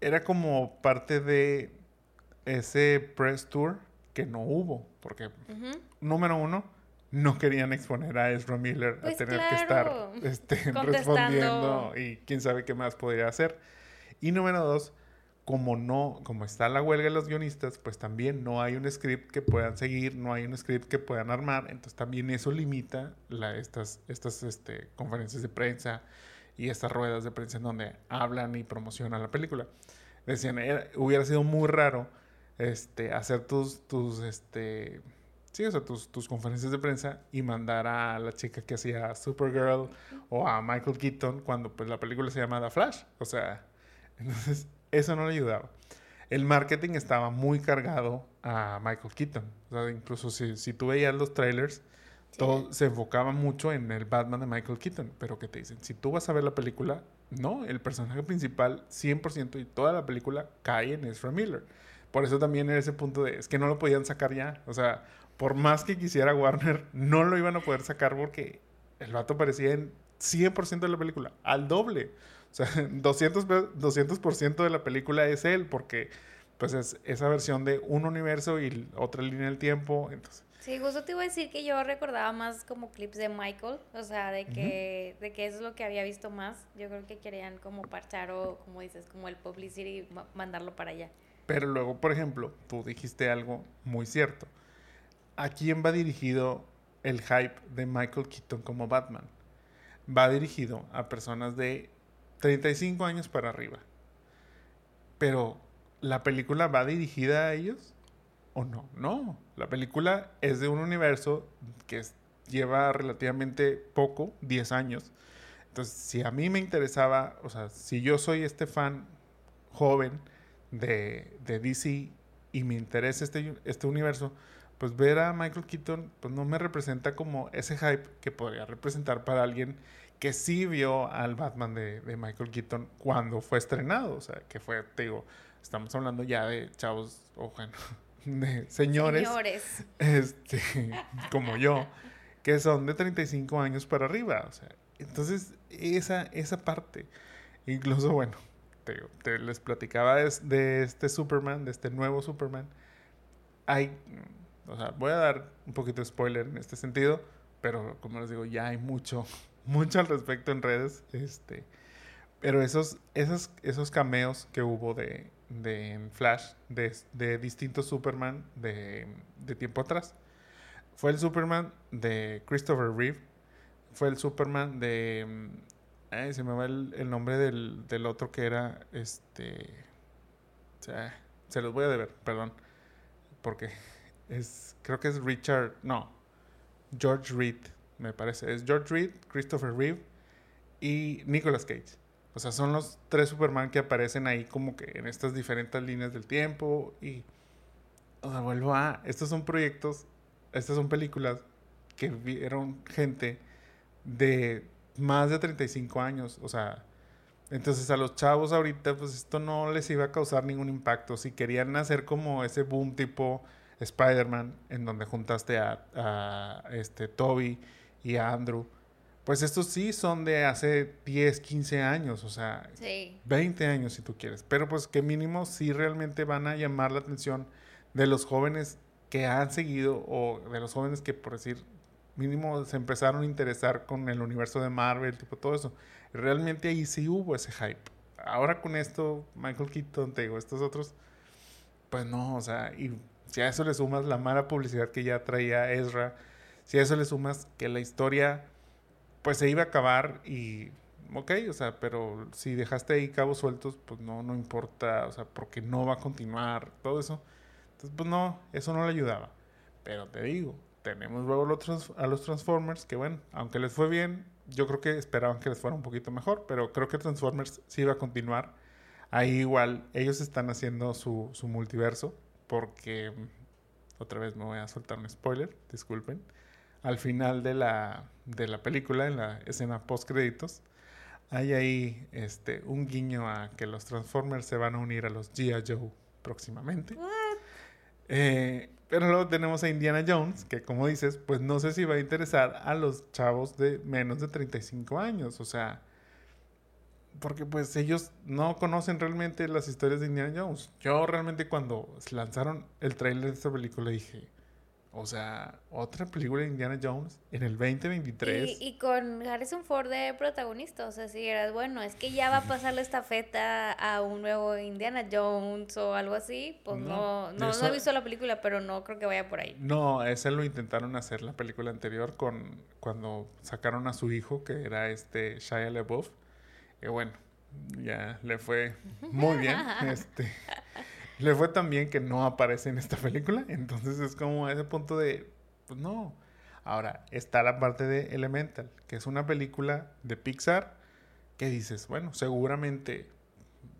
era como parte de ese press tour que no hubo, porque número uno, no querían exponer a Ezra Miller a pues tener que estar este, respondiendo y quién sabe qué más podría hacer. Y número dos, como no, como está la huelga de los guionistas, pues también no hay un script que puedan seguir, no hay un script que puedan armar, entonces también eso limita la, estas, estas este, conferencias de prensa y estas ruedas de prensa en donde hablan y promocionan la película. Decían, hubiera sido muy raro este, hacer tus, tus, este, sí, o sea, tus, tus conferencias de prensa y mandar a la chica que hacía Supergirl o a Michael Keaton cuando pues la película se llama The Flash, o sea, entonces eso no le ayudaba. El marketing estaba muy cargado a Michael Keaton. O sea, incluso si, si tú veías los trailers, todo se enfocaba mucho en el Batman de Michael Keaton. Pero ¿qué te dicen? Si tú vas a ver la película, no, el personaje principal 100% y toda la película cae en Ezra Miller. Por eso también en ese punto de, es que no lo podían sacar ya. O sea, por más que quisiera Warner, no lo iban a poder sacar porque el vato parecía en 100% de la película, al doble. O sea, 200%, 200 de la película es él, porque pues es esa versión de un universo y otra línea del tiempo. Entonces. Sí, justo te iba a decir que yo recordaba más como clips de Michael, o sea, de que, de que eso es lo que había visto más. Yo creo que querían como parchar o, como dices, como el publicity y mandarlo para allá. Pero luego, por ejemplo, tú dijiste algo muy cierto. ¿A quién va dirigido el hype de Michael Keaton como Batman? Va dirigido a personas de 35 años para arriba. Pero, ¿la película va dirigida a ellos? ¿O no? No. La película es de un universo que lleva relativamente poco, 10 años. Entonces, si a mí me interesaba, o sea, si yo soy este fan joven de, de DC y me interesa este, este universo, pues ver a Michael Keaton, pues no me representa como ese hype que podría representar para alguien que sí vio al Batman de, Michael Keaton cuando fue estrenado. O sea, que fue, te digo, estamos hablando ya de chavos, o bueno, de señores. Señores. Este, como yo, que son de 35 años para arriba. O sea, entonces, esa, esa parte. Incluso, bueno, te, les platicaba de, de, este Superman, de este nuevo Superman. Hay, o sea, voy a dar un poquito de spoiler en este sentido, pero como les digo, ya hay mucho mucho al respecto en redes. Este, pero esos, esos, esos cameos que hubo de, de Flash, de, de distintos Superman de, de, tiempo atrás, fue el Superman de Christopher Reeve, fue el Superman de... Ay, se me va el, nombre del, del, otro que era este... O sea, se los voy a deber, perdón. Porque es, creo que es Richard, no, George Reed me parece. Es George Reed, Christopher Reeve y Nicolas Cage. O sea, son los tres Superman que aparecen ahí como que en estas diferentes líneas del tiempo y... O sea, vuelvo a... Estos son proyectos, estas son películas que vieron gente de más de 35 años. O sea, entonces a los chavos ahorita pues esto no les iba a causar ningún impacto. Si querían hacer como ese boom tipo Spider-Man en donde juntaste a, a este Toby y a Andrew, pues estos sí son de hace 10, 15 años, o sea, 20 años si tú quieres, pero pues que mínimo sí realmente van a llamar la atención de los jóvenes que han seguido o de los jóvenes que por decir mínimo se empezaron a interesar con el universo de Marvel, tipo todo eso. Realmente ahí sí hubo ese hype. Ahora con esto, Michael Keaton, te digo, estos otros, pues no, o sea, y si a eso le sumas la mala publicidad que ya traía Ezra, Si a eso le sumas que la historia pues se iba a acabar y ok, o sea, pero si dejaste ahí cabos sueltos, pues no, no importa, o sea, porque no va a continuar, todo eso. Entonces, pues no, eso no le ayudaba. Pero te digo, tenemos luego los a los Transformers, que bueno, aunque les fue bien, yo creo que esperaban que les fuera un poquito mejor, pero creo que Transformers sí iba a continuar. Ahí igual, ellos están haciendo su, su multiverso, porque, otra vez me voy a soltar un spoiler, disculpen. Al final de la, de la película, en la escena post créditos, hay ahí este, un guiño a que los Transformers se van a unir a los G.I. Joe próximamente. Eh, pero luego tenemos a Indiana Jones, que como dices, pues no sé si va a interesar a los chavos de menos de 35 años. O sea, porque pues ellos no conocen realmente las historias de Indiana Jones. Yo realmente cuando lanzaron el trailer de esta película dije, o sea, otra película de Indiana Jones en el 2023. Y, y con Harrison Ford de protagonista. O sea, si eras bueno, es que ya va a pasar la estafeta a un nuevo Indiana Jones o algo así. Pues no, no, no, he visto la película, pero no creo que vaya por ahí. No, ese lo intentaron hacer la película anterior con cuando sacaron a su hijo, que era este Shia LaBeouf. Y bueno, ya le fue muy bien. este le fue tan bien que no aparece en esta película. Entonces es como ese punto de, pues no. Ahora, está la parte de Elemental, que es una película de Pixar que dices, bueno, seguramente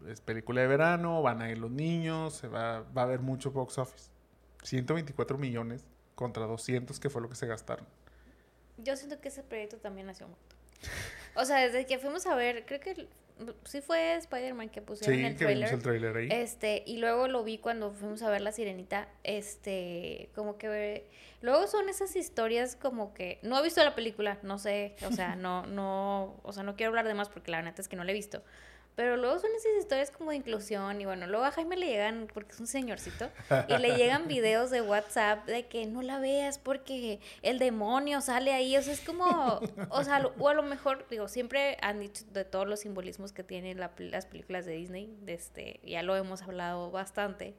es película de verano, van a ir los niños, se va, va a haber mucho box office. 124 millones contra 200, que fue lo que se gastaron. Yo siento que ese proyecto también nació muerto. O sea, desde que fuimos a ver, creo que sí fue Spider-Man que pusieron el trailer. el trailer ahí. Este, y luego lo vi cuando fuimos a ver La Sirenita, este, como que luego son esas historias como que no he visto la película, no sé, o sea, no no, o sea, no quiero hablar de más porque la neta es que no la he visto. Pero luego son esas historias como de inclusión y bueno, luego a Jaime le llegan, porque es un señorcito, y le llegan videos de WhatsApp de que no la veas porque el demonio sale ahí, o sea, es como, o sea, o a lo mejor, digo, siempre han dicho de todos los simbolismos que tienen las películas de Disney, de este, ya lo hemos hablado bastante,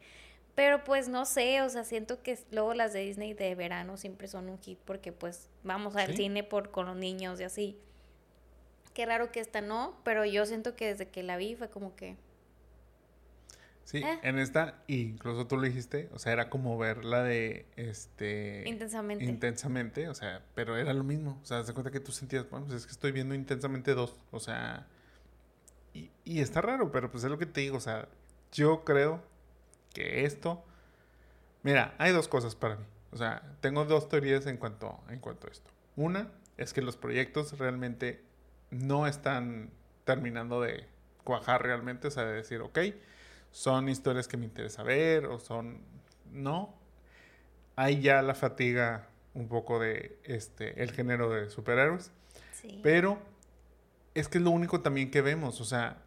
pero pues no sé, o sea, siento que luego las de Disney de verano siempre son un hit porque pues vamos al cine por con los niños y así. Qué raro que esta no, pero yo siento que desde que la vi fue como que... Sí, eh. en esta, incluso tú lo dijiste, o sea, era como ver la de, este... Intensamente. Intensamente, o sea, pero era lo mismo, o sea, se cuenta que tú sentías, bueno, pues es que estoy viendo intensamente dos, o sea, y, y está raro, pero pues es lo que te digo, o sea, yo creo que esto, mira, hay dos cosas para mí, o sea, tengo dos teorías en cuanto, en cuanto a esto. Una es que los proyectos realmente no están terminando de cuajar realmente, o sea, de decir, ok, son historias que me interesa ver o son, no, hay ya la fatiga un poco de este, el género de superhéroes, pero es que es lo único también que vemos, o sea,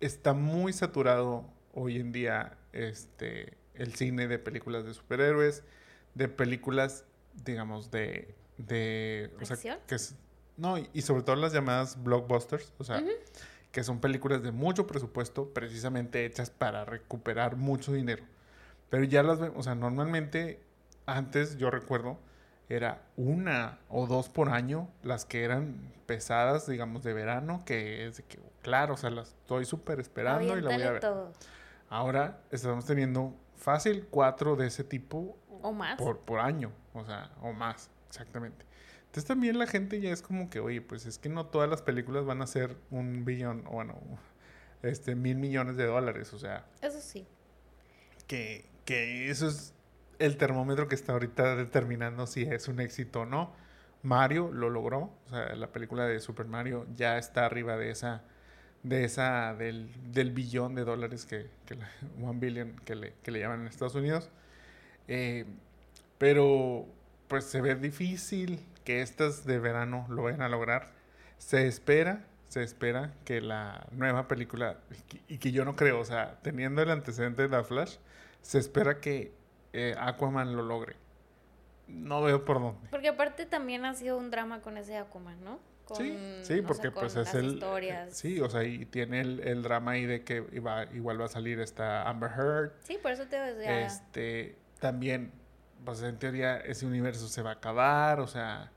está muy saturado hoy en día este, el cine de películas de superhéroes, de películas, digamos, de... de o sea, que es, no, y, sobre todo las llamadas blockbusters, o sea, que son películas de mucho presupuesto, precisamente hechas para recuperar mucho dinero. Pero ya las vemos, o sea, normalmente antes yo recuerdo era una o dos por año las que eran pesadas, digamos, de verano, que es de que, claro, o sea, las estoy súper esperando y la voy a ver. Ahora estamos teniendo fácil cuatro de ese tipo. O más. Por, por año, o sea, o más, exactamente. Entonces también la gente ya es como que, oye, pues es que no todas las películas van a ser un billón, o bueno, este, mil millones de dólares, o sea. Eso sí. Que, que eso es el termómetro que está ahorita determinando si es un éxito o no. Mario lo logró, o sea, la película de Super Mario ya está arriba de esa, de esa, del, del billón de dólares que, que la, one billion que le, que le llaman en Estados Unidos. Eh, pero pues se ve difícil que estas de verano lo vayan a lograr. Se espera, se espera que la nueva película, y que yo no creo, o sea, teniendo el antecedente de la Flash, se espera que eh, Aquaman lo logre. No veo por dónde. Porque aparte también ha sido un drama con ese Aquaman, ¿no? sí, sí, porque pues es el... Historias. Sí, o sea, y tiene el, drama ahí de que iba, igual va a salir esta Amber Heard. Sí, por eso te decía. Este, también pues en teoría ese universo se va a acabar, o sea,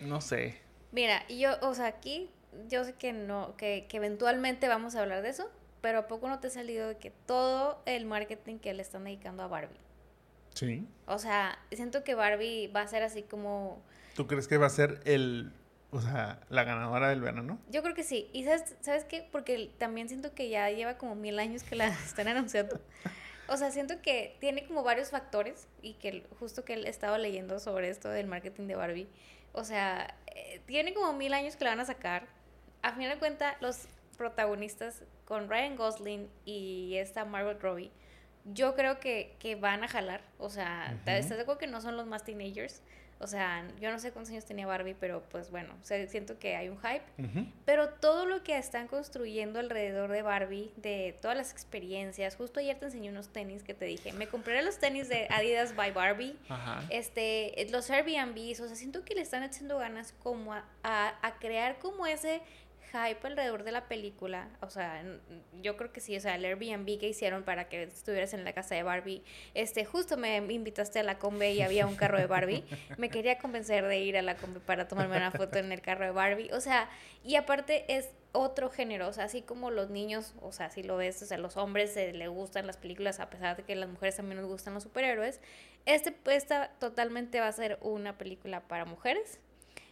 no sé. Mira, yo, o sea, aquí yo sé que no, que, que eventualmente vamos a hablar de eso, pero ¿a poco no te ha salido de que todo el marketing que le están dedicando a Barbie? Sí. O sea, siento que Barbie va a ser así como... ¿Tú crees que va a ser el, o sea, la ganadora del verano? Yo creo que sí. ¿Y sabes, sabes qué? Porque también siento que ya lleva como mil años que la están anunciando. O sea, siento que tiene como varios factores y que justo que he estado leyendo sobre esto del marketing de Barbie. O sea, eh, tiene como mil años que la van a sacar. A fin de cuentas, los protagonistas con Ryan Gosling y esta Margot Robbie, yo creo que, que van a jalar. O sea, ¿estás de acuerdo que no son los más teenagers? O sea, yo no sé cuántos años tenía Barbie, pero pues bueno, o sea, siento que hay un hype. Pero todo lo que están construyendo alrededor de Barbie, de todas las experiencias, justo ayer te enseñé unos tenis que te dije, me compré los tenis de Adidas by Barbie, este, los Airbnbs, o sea, siento que le están echando ganas como a, a crear como ese hype alrededor de la película, o sea, yo creo que sí, o sea, el Airbnb que hicieron para que estuvieras en la casa de Barbie, este, justo me invitaste a la combe y había un carro de Barbie, me quería convencer de ir a la combe para tomarme una foto en el carro de Barbie, o sea, y aparte es otro género, o sea, así como los niños, o sea, si lo ves, o sea, los hombres se les gustan las películas a pesar de que las mujeres también nos gustan los superhéroes, este, esta totalmente va a ser una película para mujeres,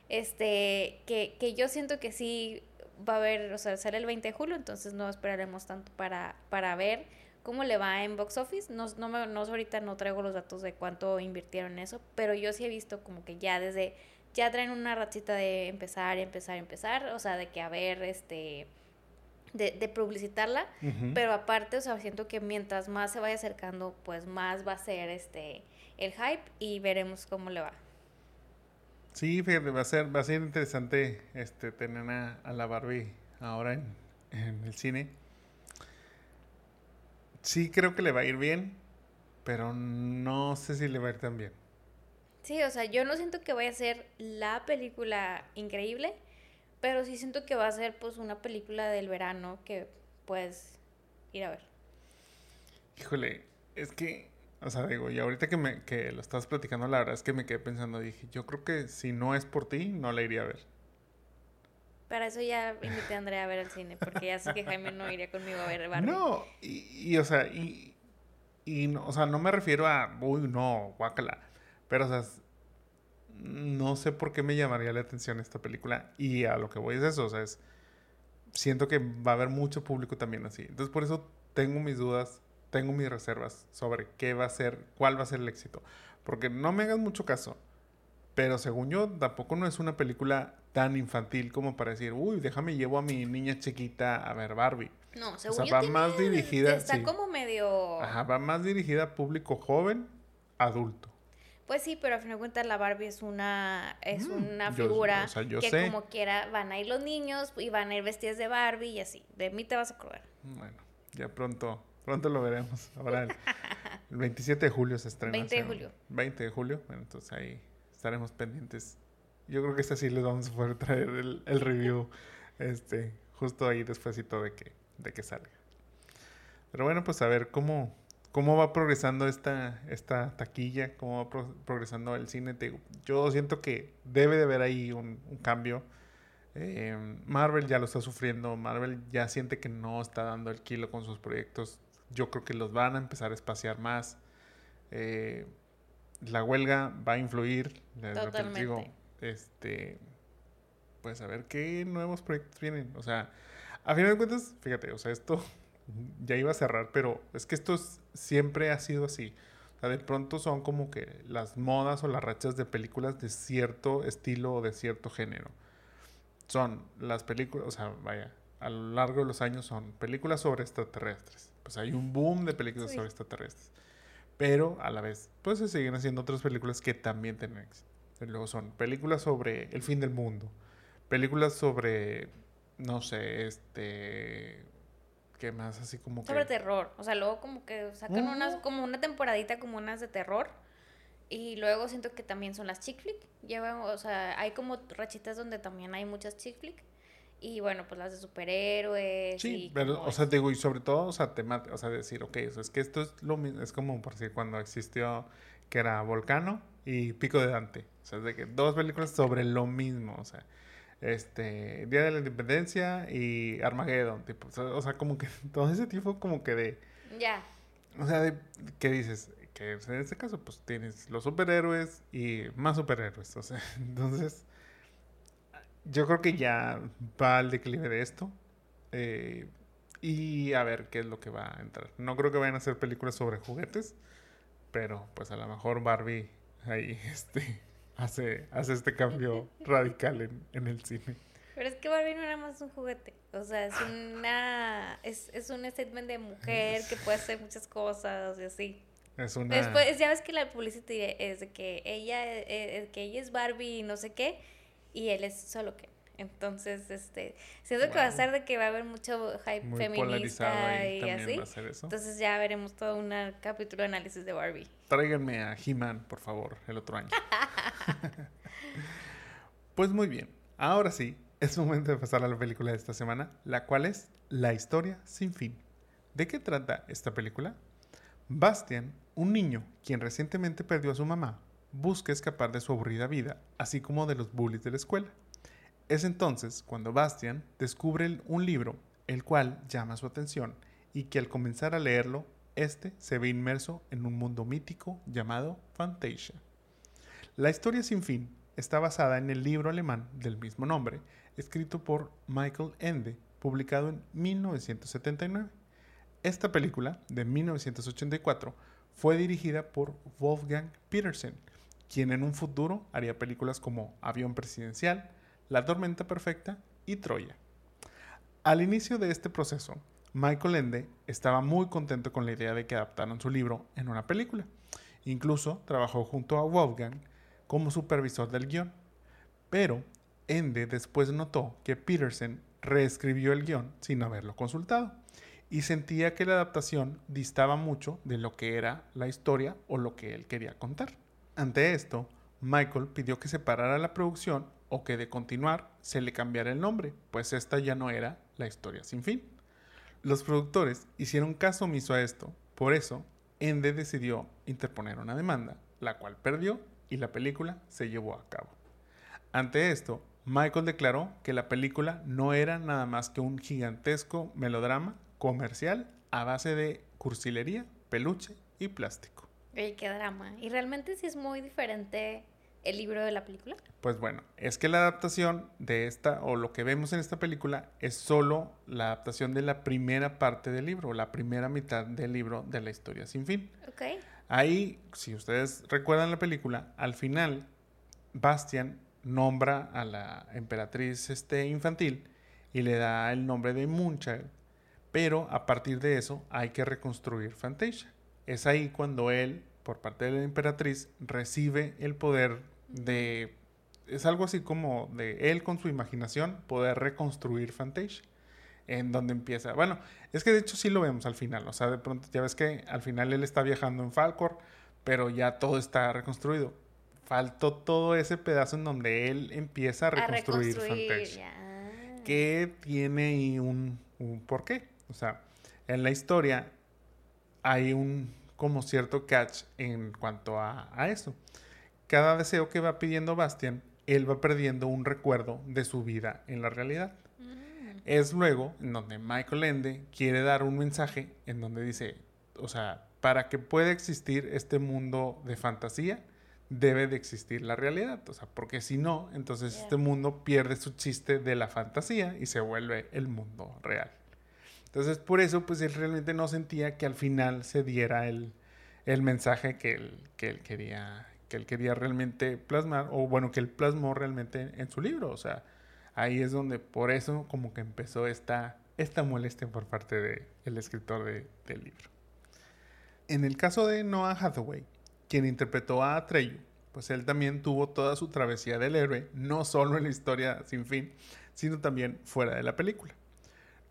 este, que, que yo siento que sí va a haber, o sea, sale el 20 de julio, entonces no esperaremos tanto para, para ver cómo le va en box office. No, no, me, no ahorita no traigo los datos de cuánto invirtieron en eso, pero yo sí he visto como que ya desde, ya traen una ratita de empezar, empezar, empezar, o sea, de que a ver, este, de, de publicitarla, pero aparte, o sea, siento que mientras más se vaya acercando, pues más va a ser este, el hype y veremos cómo le va. Sí, fíjate, va a ser, va a ser interesante este, tener a, la Barbie ahora en, el cine. Sí, creo que le va a ir bien, pero no sé si le va a ir tan bien. Sí, o sea, yo no siento que vaya a ser la película increíble, pero sí siento que va a ser pues una película del verano que puedes ir a ver. Híjole, es que o sea, digo, y ahorita que, me, que lo estás platicando, la verdad es que me quedé pensando, dije, yo creo que si no es por ti, no la iría a ver. Para eso ya invité a Andrea a ver el cine, porque ya sé que Jaime no iría conmigo a ver Barbie. No, y, o sea, y, y no, o sea, no me refiero a, uy, no, guácala. Pero, o sea, no sé por qué me llamaría la atención esta película. Y a lo que voy es eso, o sea, es, siento que va a haber mucho público también así. Entonces, por eso tengo mis dudas tengo mis reservas sobre qué va a ser, cuál va a ser el éxito. Porque no me hagas mucho caso. Pero según yo, tampoco no es una película tan infantil como para decir, uy, déjame llevo a mi niña chiquita a ver Barbie. No, según o sea, va más dirigida. Está como medio. Ajá, va más dirigida a público joven, adulto. Pues sí, pero a fin de cuentas la Barbie es una es mm, una figura que como quiera van a ir los niños y van a ir vestidas de Barbie y así. De mí te vas a acordar. Bueno, ya pronto Pronto lo veremos. Ahora el, 27 de julio se estrena. 20 de julio. 20 de julio. Bueno, entonces ahí estaremos pendientes. Yo creo que este sí les vamos a poder traer el, review este, justo ahí despuésito de que, de que salga. Pero bueno, pues a ver cómo, cómo va progresando esta, esta taquilla, cómo va progresando el cine. yo siento que debe de haber ahí un, cambio. Eh, Marvel ya lo está sufriendo. Marvel ya siente que no está dando el kilo con sus proyectos yo creo que los van a empezar a espaciar más. Eh, la huelga va a influir. Totalmente. Digo, este, pues a ver qué nuevos proyectos vienen. O sea, a final de cuentas, fíjate, o sea, esto ya iba a cerrar, pero es que esto siempre ha sido así. O sea, de pronto son como que las modas o las rachas de películas de cierto estilo o de cierto género. Son las películas, o sea, vaya, a lo largo de los años son películas sobre extraterrestres pues hay un boom de películas sobre extraterrestres. Pero a la vez, pues se siguen haciendo otras películas que también tienen éxito. Luego son películas sobre el fin del mundo, películas sobre, no sé, este, ¿qué más? Así como sobre terror. O sea, luego como que sacan unas, como una temporadita como unas de terror. Y luego siento que también son las chick flick. Llevan, o sea, hay como rachitas donde también hay muchas chick flick. Y bueno, pues las de superhéroes. Sí, pero, o sea, digo, y sobre todo, o sea, temática, o sea, decir, ok, o sea, es que esto es lo mismo, es como por decir, cuando existió que era Volcano y Pico de Dante. O sea, es de que dos películas sobre lo mismo, o sea, este, Día de la Independencia y Armageddon, tipo, o sea, como que todo ese tipo como que de... Ya. O sea, de, ¿qué dices? Que en este caso, pues tienes los superhéroes y más superhéroes, o sea, entonces, yo creo que ya va al declive de esto. Eh, y a ver qué es lo que va a entrar. No creo que vayan a hacer películas sobre juguetes, pero pues a lo mejor Barbie ahí este, hace, hace este cambio radical en, en el cine. Pero es que Barbie no era más un juguete. O sea, es una. Es, es un statement de mujer que puede hacer muchas cosas y así. Es una. Después, ya ves que la publicidad es de que ella, eh, que ella es Barbie y no sé qué, y él es solo que. Entonces, este, siento que va a ser de que va a haber mucho hype feminista y así. Entonces ya veremos todo un capítulo de análisis de Barbie. Tráiganme a He-Man, por favor, el otro año. pues muy bien, ahora sí, es momento de pasar a la película de esta semana, la cual es La historia sin fin. ¿De qué trata esta película? Bastian, un niño quien recientemente perdió a su mamá, busca escapar de su aburrida vida, así como de los bullies de la escuela. Es entonces cuando Bastian descubre un libro, el cual llama su atención y que al comenzar a leerlo, este se ve inmerso en un mundo mítico llamado Fantasia. La historia sin fin está basada en el libro alemán del mismo nombre, escrito por Michael Ende, publicado en 1979. Esta película, de 1984, fue dirigida por Wolfgang Petersen, quien en un futuro haría películas como Avión Presidencial, la Tormenta Perfecta y Troya. Al inicio de este proceso, Michael Ende estaba muy contento con la idea de que adaptaran su libro en una película. Incluso trabajó junto a Wolfgang como supervisor del guion. Pero Ende después notó que Peterson reescribió el guion sin haberlo consultado y sentía que la adaptación distaba mucho de lo que era la historia o lo que él quería contar. Ante esto, Michael pidió que se parara la producción o que de continuar se le cambiara el nombre, pues esta ya no era la historia sin fin. Los productores hicieron caso omiso a esto, por eso Ende decidió interponer una demanda, la cual perdió y la película se llevó a cabo. Ante esto, Michael declaró que la película no era nada más que un gigantesco melodrama comercial a base de cursilería, peluche y plástico. Qué drama. Y realmente sí es muy diferente el libro de la película? Pues bueno, es que la adaptación de esta, o lo que vemos en esta película, es solo la adaptación de la primera parte del libro, la primera mitad del libro de la historia sin fin. Ok. Ahí, si ustedes recuerdan la película, al final, Bastian nombra a la emperatriz este, infantil y le da el nombre de Moonchild, pero a partir de eso hay que reconstruir Fantasia. Es ahí cuando él, por parte de la emperatriz, recibe el poder de... Es algo así como de él con su imaginación poder reconstruir Fantasia. En donde empieza. Bueno, es que de hecho sí lo vemos al final. O sea, de pronto ya ves que al final él está viajando en Falcor, pero ya todo está reconstruido. Faltó todo ese pedazo en donde él empieza a reconstruir, Fantasia. Que tiene un, un porqué. O sea, en la historia hay un como cierto catch en cuanto a, a eso cada deseo que va pidiendo Bastian, él va perdiendo un recuerdo de su vida en la realidad. Mm. Es luego en donde Michael Ende quiere dar un mensaje en donde dice, o sea, para que pueda existir este mundo de fantasía, debe de existir la realidad. O sea, porque si no, entonces este mundo pierde su chiste de la fantasía y se vuelve el mundo real. Entonces, por eso, pues él realmente no sentía que al final se diera el, el mensaje que él, que él quería que él quería realmente plasmar, o bueno, que él plasmó realmente en, su libro. O sea, ahí es donde por eso como que empezó esta, esta molestia por parte del escritor del libro. En el caso de Noah Hathaway, quien interpretó a Atreyu, pues él también tuvo toda su travesía del héroe, no solo en la historia sin fin, sino también fuera de la película.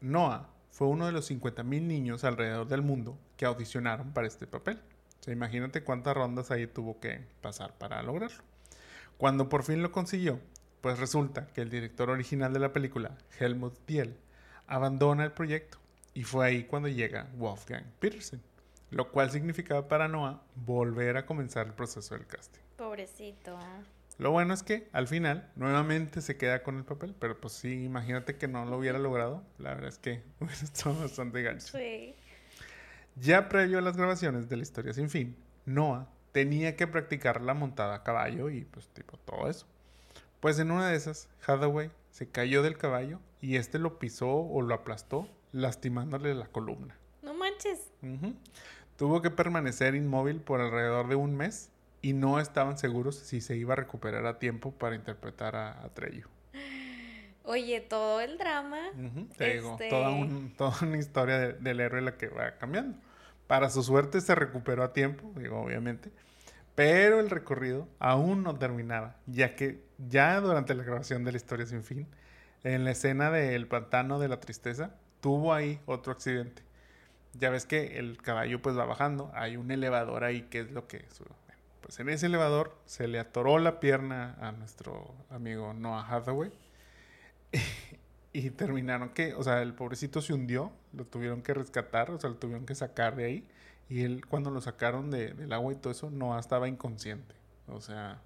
Noah fue uno de los 50.000 niños alrededor del mundo que audicionaron para este papel imagínate cuántas rondas ahí tuvo que pasar para lograrlo. Cuando por fin lo consiguió, pues resulta que el director original de la película, Helmut Diel, abandona el proyecto y fue ahí cuando llega Wolfgang Petersen, lo cual significaba para Noah volver a comenzar el proceso del casting. Pobrecito. Lo bueno es que al final nuevamente se queda con el papel, pero pues sí, imagínate que no lo hubiera logrado. La verdad es que hubiera estado bastante gancho. Sí. Ya previo a las grabaciones de la historia sin fin, Noah tenía que practicar la montada a caballo y pues tipo todo eso. Pues en una de esas, Hathaway se cayó del caballo y este lo pisó o lo aplastó, lastimándole la columna. No manches. Tuvo que permanecer inmóvil por alrededor de un mes y no estaban seguros si se iba a recuperar a tiempo para interpretar a, a Treyu. Oye, todo el drama. Ujú, Te digo, Este- toda, un- toda una historia de- del héroe la que va cambiando. Para su suerte se recuperó a tiempo, digo, obviamente. Pero el recorrido aún no terminaba, ya que ya durante la grabación de la historia sin fin, en la escena del pantano de la tristeza, tuvo ahí otro accidente. Ya ves que el caballo pues va bajando, hay un elevador ahí que es lo que... Pues en ese elevador se le atoró la pierna a nuestro amigo Noah Hathaway y terminaron que, o sea, el pobrecito se hundió, lo tuvieron que rescatar, o sea, lo tuvieron que sacar de ahí. Y él, cuando lo sacaron de- del agua y todo eso, no estaba inconsciente. O sea,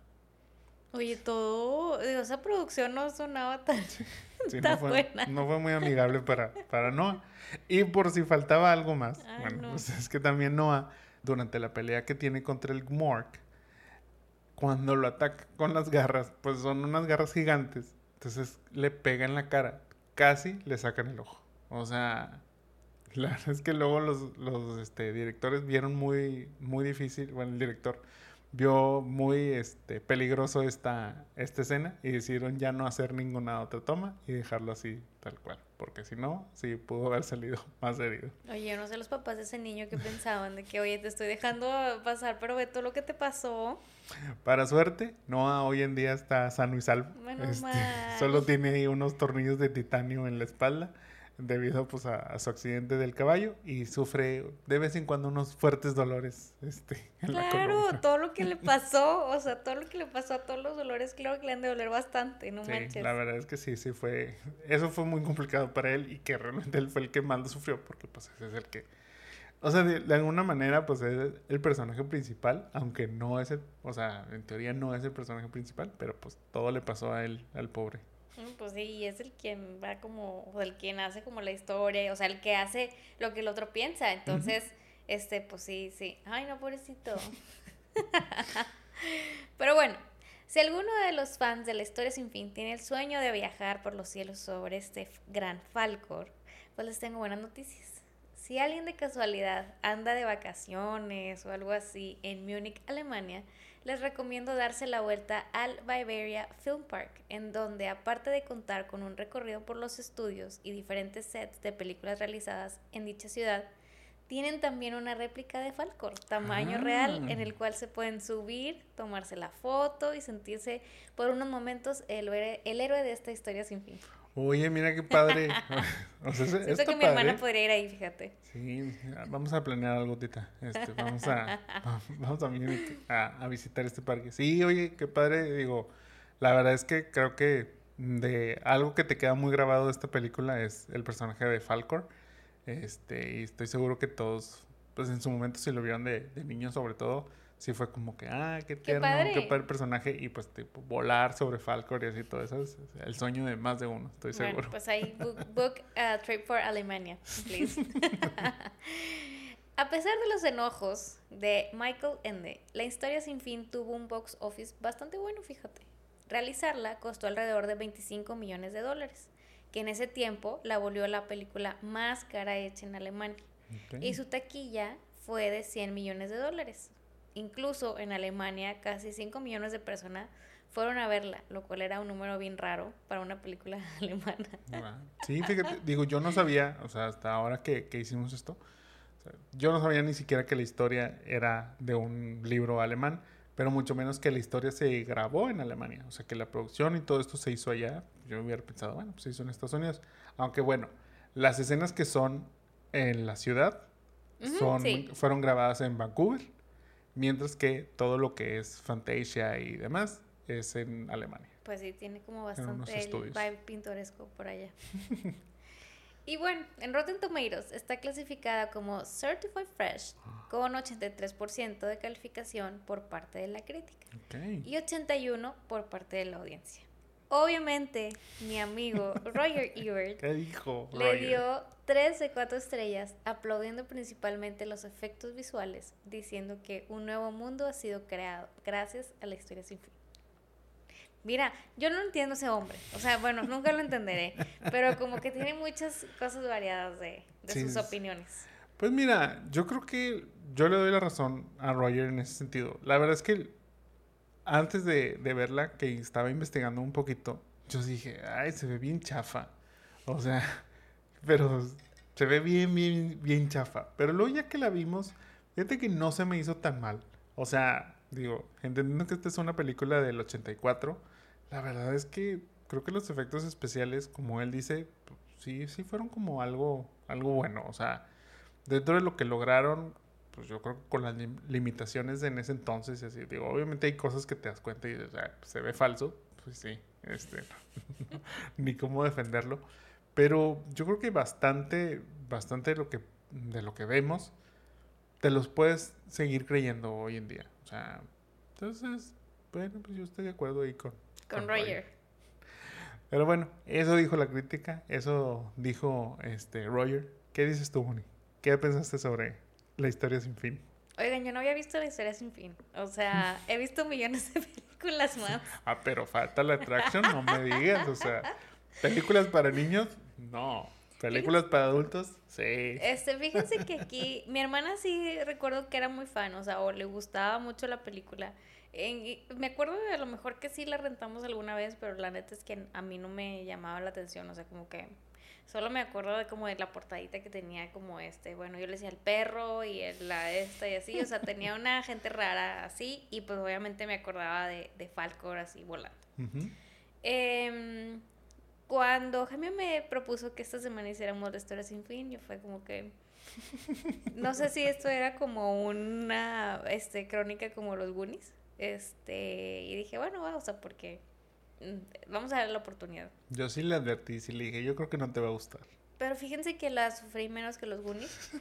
Oye, todo. digo, esa producción no sonaba tan. sí, Está no, fue, buena. no fue muy amigable para, para Noah. Y por si faltaba algo más, Ay, bueno, no. pues es que también Noah, durante la pelea que tiene contra el Gmork, cuando lo ataca con las garras, pues son unas garras gigantes, entonces le pega en la cara, casi le sacan el ojo. O sea, la verdad es que luego los, los este, directores vieron muy, muy difícil, bueno, el director vio muy este, peligroso esta, esta escena y decidieron ya no hacer ninguna otra toma y dejarlo así tal cual, porque si no, sí pudo haber salido más herido. Oye, yo no sé los papás de ese niño que pensaban de que, oye, te estoy dejando pasar, pero ve todo lo que te pasó. Para suerte, Noah hoy en día está sano y salvo. Menos Este, solo tiene ahí unos tornillos de titanio en la espalda debido pues, a, a su accidente del caballo y sufre de vez en cuando unos fuertes dolores este, en Claro, todo lo que le pasó, o sea, todo lo que le pasó a todos los dolores, claro que le han de doler bastante, no Sí, manches. la verdad es que sí, sí fue... Eso fue muy complicado para él y que realmente él fue el que más lo sufrió porque pues ese es el que... O sea, de, de alguna manera pues es el personaje principal, aunque no es el... O sea, en teoría no es el personaje principal, pero pues todo le pasó a él, al pobre. Mm, Pues sí, y es el quien va como, o el quien hace como la historia, o sea, el que hace lo que el otro piensa. Entonces, este, pues sí, sí. Ay, no, pobrecito. Pero bueno, si alguno de los fans de la historia sin fin tiene el sueño de viajar por los cielos sobre este gran Falcor, pues les tengo buenas noticias. Si alguien de casualidad anda de vacaciones o algo así en Múnich, Alemania, les recomiendo darse la vuelta al Bavaria Film Park, en donde aparte de contar con un recorrido por los estudios y diferentes sets de películas realizadas en dicha ciudad, tienen también una réplica de Falcor, tamaño Ah. real, en el cual se pueden subir, tomarse la foto y sentirse por unos momentos el, héroe- el héroe de esta historia sin fin. Oye, mira qué padre. o sea, Siento está que mi padre. hermana podría ir ahí, fíjate. Sí, vamos a planear algo, Tita. Este, vamos a, vamos a, a, a visitar este parque. Sí, oye, qué padre. Digo, la verdad es que creo que de algo que te queda muy grabado de esta película es el personaje de Falcor. Este, y estoy seguro que todos, pues en su momento, si lo vieron de, de niños sobre todo, sí fue como que, ah, qué tierno, padre. qué padre personaje. Y pues, tipo, volar sobre Falcor y así todo eso es el sueño de más de uno, estoy Bueno, seguro. pues ahí, book, book a trip for Alemania, please. a pesar de los enojos de Michael Ende, la historia sin fin tuvo un box office bastante bueno, fíjate. Realizarla costó alrededor de 25 millones de dólares, que en ese tiempo la volvió la película más cara hecha en Alemania. Y su taquilla fue de 100 millones de dólares. Incluso en Alemania casi 5 millones de personas fueron a verla, lo cual era un número bien raro para una película alemana. Sí, fíjate, digo, yo no sabía, o sea, hasta ahora que, que hicimos esto, o sea, yo no sabía ni siquiera que la historia era de un libro alemán, pero mucho menos que la historia se grabó en Alemania, o sea, que la producción y todo esto se hizo allá, yo hubiera pensado, bueno, pues se hizo en Estados Unidos, aunque bueno, las escenas que son en la ciudad sí. fueron grabadas en Vancouver, mientras que todo lo que es Fantasia y demás es en Alemania. Pues sí, tiene como bastante el vibe pintoresco por allá. Y bueno, en Rotten Tomatoes está clasificada como Certified Fresh con 83% de calificación por parte de la crítica y 81% por parte de la audiencia. Obviamente, mi amigo Roger Ebert ¿Qué dijo? le dio 3 de 4 estrellas, aplaudiendo principalmente los efectos visuales, diciendo que un nuevo mundo ha sido creado gracias a la historia sin fin. Mira, yo no entiendo ese hombre. O sea, bueno, nunca lo entenderé. Pero como que tiene muchas cosas variadas de, sus opiniones. Pues mira, yo creo que yo le doy la razón a Roger en ese sentido. La verdad es que antes de, verla, que estaba investigando un poquito, yo dije, ay, se ve bien chafa. O sea, pero se ve bien, bien, bien chafa. Pero luego ya que la vimos, fíjate que no se me hizo tan mal. O sea, digo, entendiendo que esta es una película del 84, la verdad es que creo que los efectos especiales, como él dice, sí, sí fueron como algo, algo bueno. O sea, dentro de lo que lograron, pues yo creo que con las limitaciones de en ese entonces, así, digo, obviamente hay cosas que te das cuenta y o sea, se ve falso, pues sí, este, ni cómo defenderlo. Pero yo creo que bastante, bastante de lo que, de lo que vemos, te los puedes seguir creyendo hoy en día. O sea, entonces, bueno, pues yo estoy de acuerdo ahí con, con, Roger. Pero bueno, eso dijo la crítica, eso dijo este Roger. ¿Qué dices tú, Moni? ¿Qué pensaste sobre la historia sin fin? Oigan, yo no había visto la historia sin fin. O sea, he visto millones de películas más. ah, pero falta la atracción, no me digas. O sea, películas para niños, no. Películas para adultos, sí. Este, fíjense que aquí mi hermana sí recuerdo que era muy fan, o sea, o le gustaba mucho la película me acuerdo de a lo mejor que sí la rentamos alguna vez, pero la neta es que a mí no me llamaba la atención, o sea, como que solo me acuerdo de como de la portadita que tenía como este, bueno, yo le decía el perro y la esta y así, o sea, tenía una gente rara así y pues obviamente me acordaba de, de Falcor así volando. Em, cuando Jaime me propuso que esta semana hiciéramos la historia sin fin, yo fue como que no sé si esto era como una este crónica como los Goonies este, y dije, bueno, vamos a porque mm, vamos a dar la oportunidad. Yo sí le advertí, sí le dije, yo creo que no te va a gustar. Pero fíjense que la sufrí menos que los Goonies.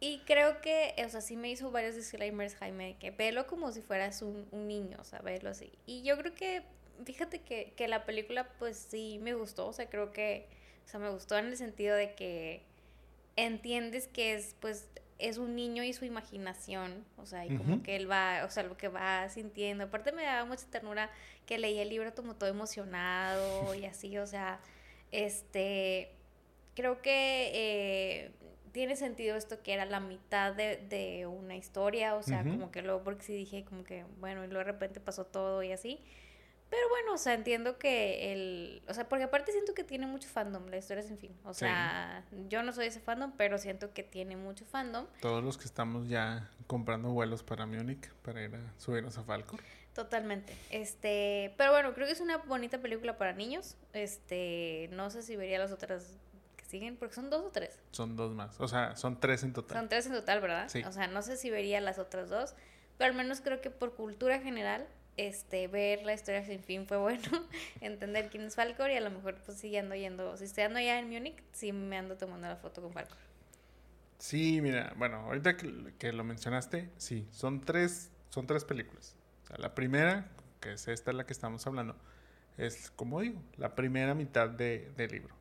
y creo que, o sea, sí me hizo varios disclaimers, Jaime, que velo como si fueras un, un niño, o sea, verlo así. Y yo creo que, fíjate que, que la película, pues sí me gustó, o sea, creo que, o sea, me gustó en el sentido de que entiendes que es, pues, es un niño y su imaginación, o sea, y como que él va, o sea, lo que va sintiendo. Aparte me daba mucha ternura que leía el libro como todo emocionado y así, o sea, este, creo que eh, tiene sentido esto que era la mitad de, una historia, o sea, como que luego, porque sí dije como que, bueno, y luego de repente pasó todo y así. Pero bueno, o sea, entiendo que el... O sea, porque aparte siento que tiene mucho fandom, la historia sin fin. O sea, yo no soy ese fandom, pero siento que tiene mucho fandom. Todos los que estamos ya comprando vuelos para Múnich, para ir a subirnos a Falcon. Totalmente. Este, pero bueno, creo que es una bonita película para niños. Este, no sé si vería las otras que siguen, porque son dos o tres. Son dos más. O sea, son tres en total. Son tres en total, ¿verdad? Sí. O sea, no sé si vería las otras dos, pero al menos creo que por cultura general este, ver la historia sin fin fue bueno, entender quién es Falcor y a lo mejor pues sí ando yendo, si estoy ando ya en Múnich, sí me ando tomando la foto con Falcor. Sí, mira, bueno, ahorita que, lo mencionaste, sí, son tres, son tres películas. O sea, la primera, que es esta la que estamos hablando, es, como digo, la primera mitad de, del libro.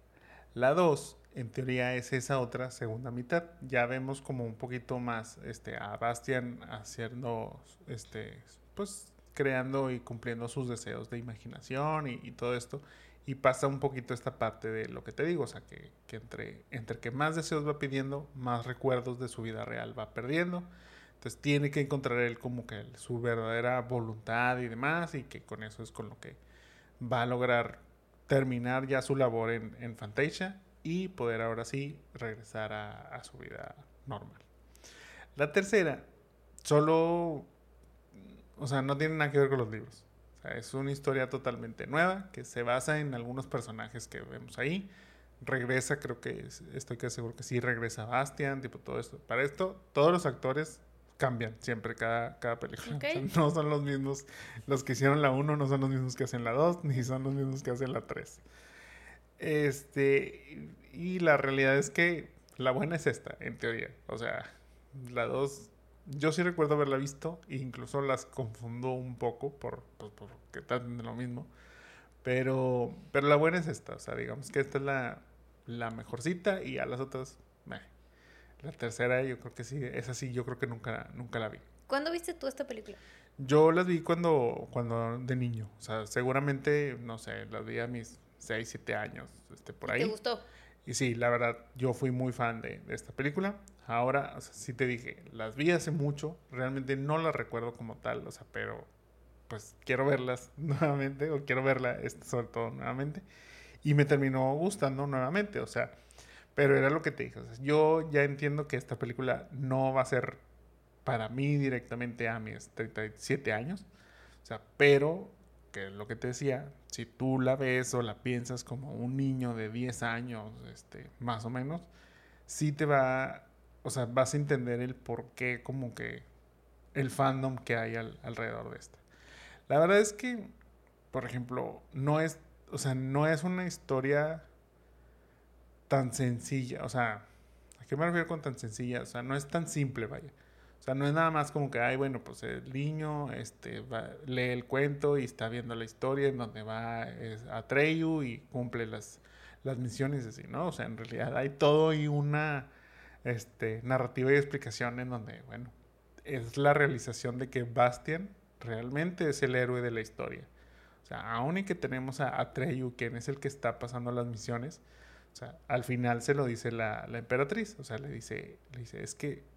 La dos, en teoría, es esa otra segunda mitad. Ya vemos como un poquito más este, a Bastian haciendo, este, pues, creando y cumpliendo sus deseos de imaginación y, todo esto. Y pasa un poquito esta parte de lo que te digo, o sea, que, entre, entre que más deseos va pidiendo, más recuerdos de su vida real va perdiendo. Entonces tiene que encontrar él como que su verdadera voluntad y demás, y que con eso es con lo que va a lograr terminar ya su labor en, en Fantasia y poder ahora sí regresar a, a su vida normal. La tercera, solo o sea, no tiene nada que ver con los libros. O sea, es una historia totalmente nueva que se basa en algunos personajes que vemos ahí. Regresa, creo que estoy casi seguro que sí regresa Bastian, tipo todo esto. Para esto, todos los actores cambian siempre cada, cada película. no son los mismos, los que hicieron la 1 no son los mismos que hacen la 2, ni son los mismos que hacen la 3. Este, y la realidad es que la buena es esta, en teoría. O sea, la dos, yo sí recuerdo haberla visto, e incluso las confundo un poco por, pues, porque tratan de lo mismo. Pero, pero la buena es esta, o sea, digamos que esta es la, la mejorcita y a las otras, la tercera yo creo que sí, esa sí, yo creo que nunca, nunca la vi. ¿Cuándo viste tú esta película? Yo las vi cuando, cuando de niño, o sea, seguramente, no sé, las vi a mis 6, 7 años, este, por ahí. ¿Te gustó? Y sí, la verdad, yo fui muy fan de, esta película. Ahora, o sea, sí te dije, las vi hace mucho, realmente no las recuerdo como tal, o sea, pero pues quiero verlas nuevamente, o quiero verla este, sobre todo nuevamente. Y me terminó gustando nuevamente, o sea, pero era lo que te dije, o sea, yo ya entiendo que esta película no va a ser para mí directamente a mis 37 años, o sea, pero que lo que te decía, si tú la ves o la piensas como un niño de 10 años, este, más o menos, sí te va, o sea, vas a entender el por qué, como que el fandom que hay alrededor de esta. La verdad es que, por ejemplo, no es, o sea, no es una historia tan sencilla, o sea, ¿a qué me refiero con tan sencilla? O sea, no es tan simple, vaya. O sea, no es nada más como que, ay, bueno, pues el niño este, lee el cuento y está viendo la historia en donde va a Treyu y cumple las, las misiones así, ¿no? O sea, en realidad hay todo y una este, narrativa y explicación en donde, bueno, es la realización de que Bastian realmente es el héroe de la historia. O sea, aún y que tenemos a, a Treyu, quien es el que está pasando las misiones, o sea, al final se lo dice la, la emperatriz, o sea, le dice, le dice, es que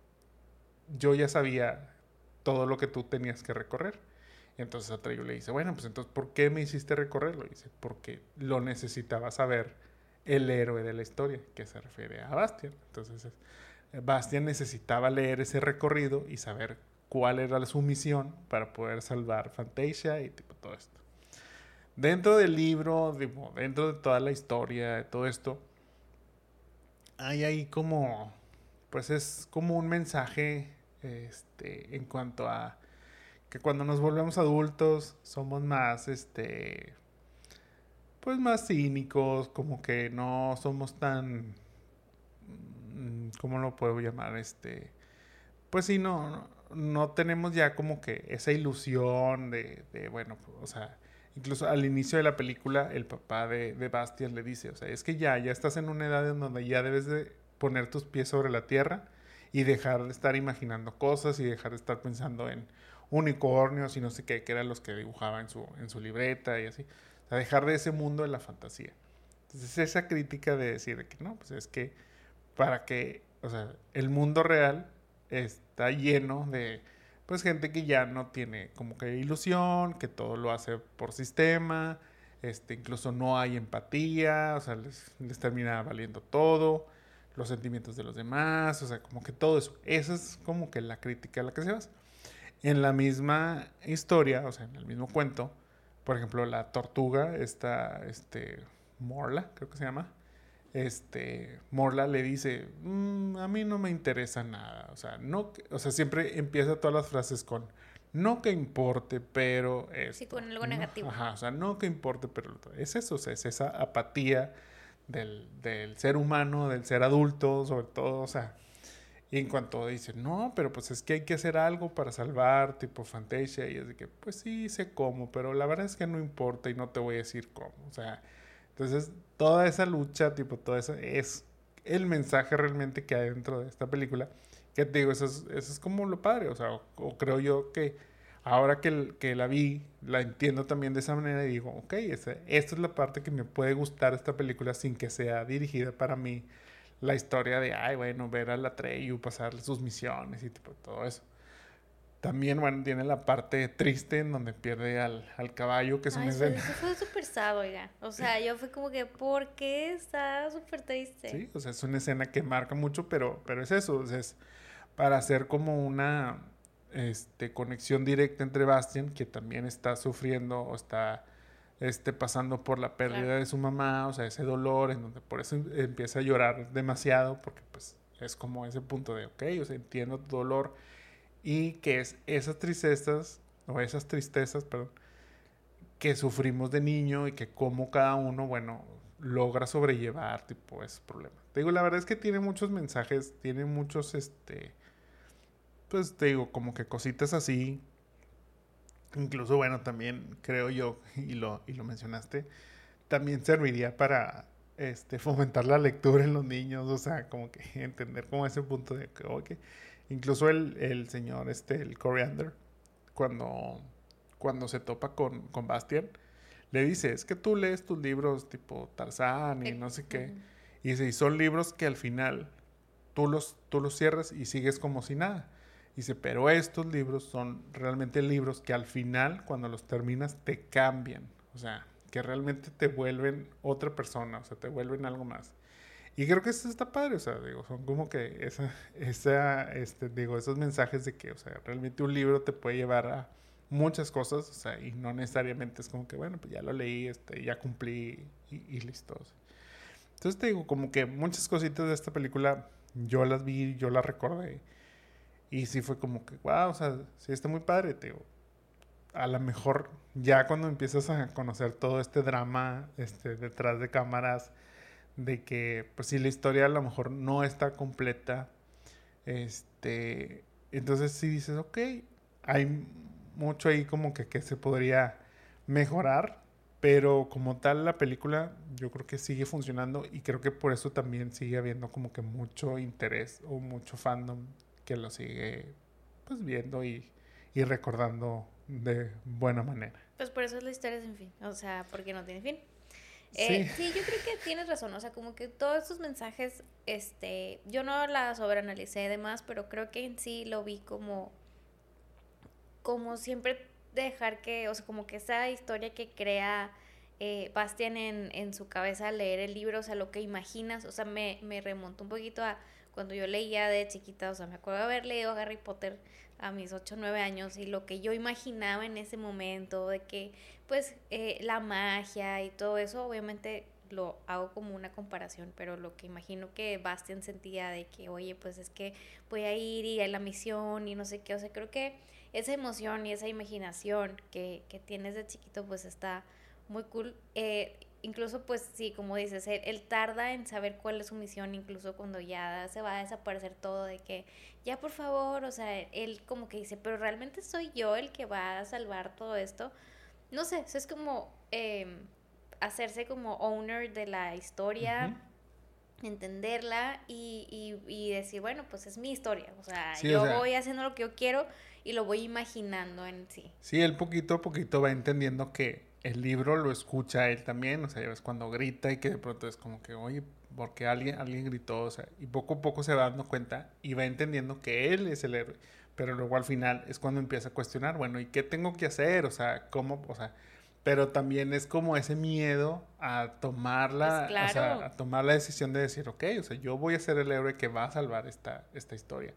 yo ya sabía todo lo que tú tenías que recorrer. Entonces Atreyu le dice, bueno, pues entonces, ¿por qué me hiciste recorrerlo? Y dice, porque lo necesitaba saber el héroe de la historia, que se refiere a Bastian. Entonces, Bastian necesitaba leer ese recorrido y saber cuál era su misión para poder salvar Fantasia y tipo todo esto. Dentro del libro, dentro de toda la historia, de todo esto, hay ahí como pues es como un mensaje este, en cuanto a que cuando nos volvemos adultos somos más, este, pues más cínicos, como que no somos tan, mm, ¿cómo lo puedo llamar? Este, pues sí, no, no, tenemos ya como que esa ilusión de, bueno, o sea, incluso al inicio de la película el papá de, de le dice, o sea, es que ya, ya estás en una edad en donde ya debes de poner tus pies sobre la tierra y dejar de estar imaginando cosas y dejar de estar pensando en unicornios y no sé qué, que eran los que dibujaba en su, en su libreta y así. O sea, dejar de ese mundo de la fantasía. Entonces, esa crítica de decir que no, pues es que para que, o sea, el mundo real está lleno de, pues, gente que ya no tiene como que ilusión, que todo lo hace por sistema, este, incluso no hay empatía, o sea, les, les termina valiendo todo los sentimientos de los demás, o sea, como que todo eso. Esa es como que la crítica a la que se basa. En la misma historia, o sea, en el mismo cuento, por ejemplo, la tortuga, esta, este, Morla, creo que se llama, este, Morla le dice, mm, a mí no me interesa nada, o sea, no, o sea, siempre empieza todas las frases con, no que importe, pero... es sí, con algo negativo. Ajá, o sea, no que importe, pero es eso, o sea, es esa apatía del, del, ser humano, del ser adulto, sobre todo, o sea, y en cuanto dicen, no, pero pues es que hay que hacer algo para salvar, tipo Fantasia, y es de que, pues sí, sé cómo, pero la verdad es que no importa y no te voy a decir cómo, o sea, entonces toda esa lucha, tipo, todo eso es el mensaje realmente que hay dentro de esta película, que te digo, eso es, eso es como lo padre, o sea, o creo yo que ahora que, que, la vi, la entiendo también de esa manera y digo, ok, esta es la parte que me puede gustar esta película sin que sea dirigida para mí la historia de, ay, bueno, ver a la Treyu pasar sus misiones y tipo, todo eso. También, bueno, tiene la parte triste en donde pierde al, al caballo, que es una escena. Eso fue súper sad, oiga. O sea, yo fue como que, ¿por qué está súper triste? Sí, o sea, es una escena que marca mucho, pero, pero es eso, o sea, es para hacer como una este, conexión directa entre Bastian, que también está sufriendo o está este, pasando por la pérdida de su mamá, o sea, ese dolor, en donde por eso empieza a llorar demasiado, porque pues es como ese punto de, ok, o sea, entiendo tu dolor, y que es esas tristezas, o esas tristezas, perdón, que sufrimos de niño y que como cada uno, bueno, logra sobrellevar, tipo, esos problemas. Te digo, la verdad es que tiene muchos mensajes, tiene muchos, este, pues te digo, como que cositas así. Incluso, bueno, también creo yo, y lo, y lo mencionaste, también serviría para este, fomentar la lectura en los niños, o sea, como que entender como ese punto de que, okay. incluso el, el, señor, este, el Coriander, cuando, cuando se topa con, con Bastian, le dice, es que tú lees tus libros tipo Tarzán y no sé qué, y dice, y son libros que al final tú los, tú los cierras y sigues como si nada. Dice, pero estos libros son realmente libros que al final, cuando los terminas, te cambian. O sea, que realmente te vuelven otra persona, o sea, te vuelven algo más. Y creo que eso está padre, o sea, digo, son como que esa, esa, este, digo, esos mensajes de que, o sea, realmente un libro te puede llevar a muchas cosas, o sea, y no necesariamente es como que, bueno, pues ya lo leí, este, ya cumplí y, listo. Entonces te digo, como que muchas cositas de esta película yo las vi, yo las recordé. Y sí fue como que, wow, o sea, sí está muy padre, te a lo mejor ya cuando empiezas a conocer todo este drama este, detrás de cámaras, de que pues si la historia a lo mejor no está completa, este, entonces sí dices, ok, hay mucho ahí como que, que se podría mejorar, pero como tal la película yo creo que sigue funcionando y creo que por eso también sigue habiendo como que mucho interés o mucho fandom que lo sigue pues viendo y, y recordando de buena manera. Pues por eso es la historia sin fin, o sea, porque no tiene fin. Eh, sí. yo creo que tienes razón, o sea, como que todos estos mensajes, este, yo no la sobreanalicé demás, pero creo que en sí lo vi como, como siempre dejar que, o sea, como que esa historia que crea eh, Bastian en, en su cabeza al leer el libro, o sea, lo que imaginas, o sea, me, me remontó un poquito a cuando yo leía de chiquita, o sea, me acuerdo haber leído Harry Potter a mis 8 o 9 años y lo que yo imaginaba en ese momento de que pues eh, la magia y todo eso obviamente lo hago como una comparación, pero lo que imagino que Bastian sentía de que, oye, pues es que voy a ir y a la misión y no sé qué, o sea, creo que esa emoción y esa imaginación que, que tienes de chiquito pues está muy cool. Eh, incluso pues sí, como dices, él, tarda en saber cuál es su misión, incluso cuando ya se va a desaparecer todo, de que ya por favor, o sea, él como que dice, pero realmente soy yo el que va a salvar todo esto. No sé, eso es como em, hacerse como owner de la historia. entenderla y, y, decir, bueno, pues es mi historia, o sea, yo voy haciendo lo que yo quiero y lo voy imaginando en sí. Sí, él poquito a poquito va entendiendo que el libro lo escucha él también, o sea, ya ves cuando grita y que de pronto es como que, oye, porque alguien, alguien gritó, o sea, y poco a poco se va dando cuenta y va entendiendo que él es el héroe, pero luego al final es cuando empieza a cuestionar, bueno, ¿y qué tengo que hacer? O sea, ¿cómo? O sea, pero también es como ese miedo a tomar la, pues o sea, a tomar la decisión de decir, ok, o sea, yo voy a ser el héroe que va a salvar esta, esta historia.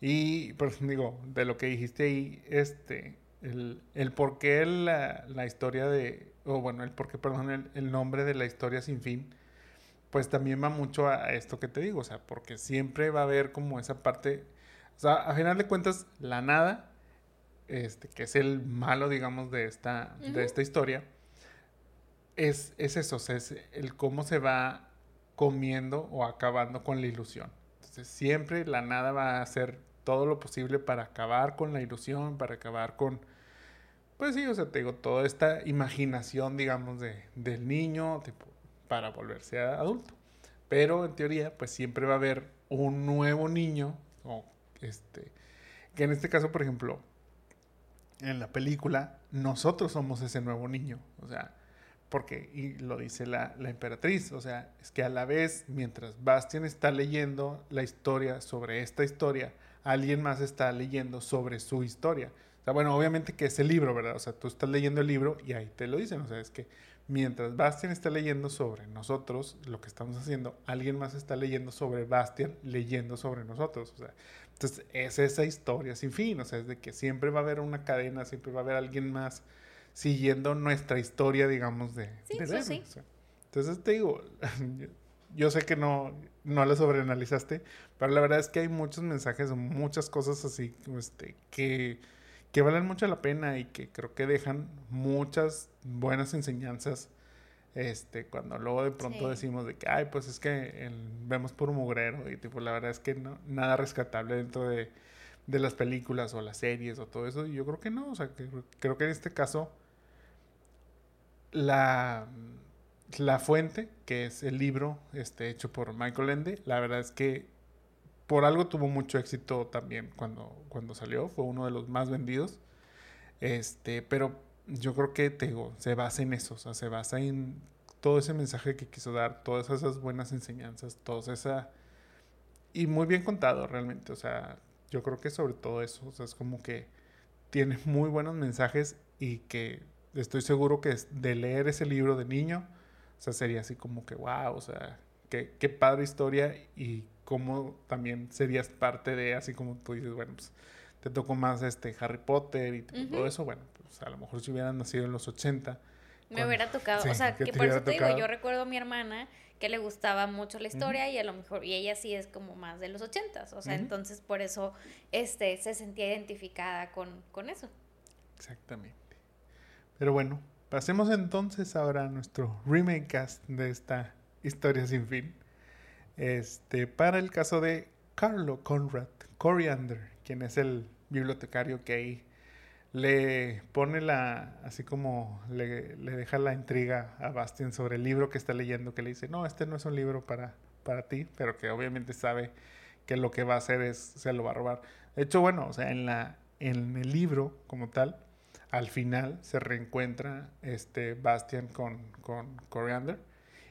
Y, pues digo, de lo que dijiste ahí, este, el, el por qué la, la, historia de, o bueno, el por qué, perdón, el, el, nombre de la historia sin fin, pues también va mucho a, esto que te digo, o sea, porque siempre va a haber como esa parte, o sea, a final de cuentas, la nada, este, que es el malo, digamos, de esta, de esta historia, es, es eso, o sea, es el cómo se va comiendo o acabando con la ilusión. Entonces, siempre la nada va a ser todo lo posible para acabar con la ilusión, para acabar con, pues sí, o sea, te digo, toda esta imaginación, digamos, de, del niño, tipo, para volverse adulto. Pero en teoría, pues siempre va a haber un nuevo niño, o este, que en este caso, por ejemplo, en la película, nosotros somos ese nuevo niño, o sea, porque, y lo dice la, la, emperatriz, o sea, es que a la vez, mientras Bastian está leyendo la historia sobre esta historia, alguien más está leyendo sobre su historia. Sea, bueno, obviamente que es el libro, ¿verdad? O sea, tú estás leyendo el libro y ahí te lo dicen. O sea, es que mientras Bastian está leyendo sobre nosotros, lo que estamos haciendo, alguien más está leyendo sobre Bastian, leyendo sobre nosotros. O sea, entonces es esa historia sin fin. O sea, es de que siempre va a haber una cadena, siempre va a haber alguien más siguiendo nuestra historia, digamos, de... Sí, sí. sí. entonces te digo, yo sé que no, no la sobreanalizaste, pero la verdad es que hay muchos mensajes, muchas cosas así este, que, valen mucho la pena y que creo que dejan muchas buenas enseñanzas Este, cuando luego de pronto Sí. decimos de que, ay, pues es que el- vemos puro mugrero y tipo, la verdad es que no, nada rescatable dentro de, de las películas o las series o todo eso. Y yo creo que no, o sea, que creo que en este caso la, la fuente, que es el libro este, hecho por Michael Ende, la verdad es que por algo tuvo mucho éxito también cuando, cuando salió, fue uno de los más vendidos. Este, pero yo creo que te digo, se basa en eso, o sea, se basa en todo ese mensaje que quiso dar, todas esas buenas enseñanzas, toda esa y muy bien contado realmente, o sea, yo creo que sobre todo eso, o sea, es como que tiene muy buenos mensajes y que estoy seguro que de leer ese libro de niño, o sea, sería así como que wow, o sea, qué, qué padre historia y cómo también serías parte de, así como tú dices, bueno, pues te tocó más este Harry Potter y todo eso, bueno, pues a lo mejor si hubieran nacido en los 80, Me Cuando- hubiera tocado, sí, o sea, que por eso te digo, yo recuerdo a mi hermana que le gustaba mucho la historia y a lo mejor, y ella sí es como más de los ochentas, o sea, entonces por eso este, se sentía identificada con, con eso. Exactamente. Pero bueno, pasemos entonces ahora a nuestro remake cast de esta historia sin fin. Este, para el caso de Carlo Conrad Coriander, quien es el bibliotecario que ahí le pone la, así como le, deja la intriga a Bastian sobre el libro que está leyendo, que le dice, no, este no es un libro para, para ti, pero que obviamente sabe que lo que va a hacer es, se lo va a robar. De hecho, bueno, o sea, en, la, en el libro como tal, al final se reencuentra este Bastian con, con Coriander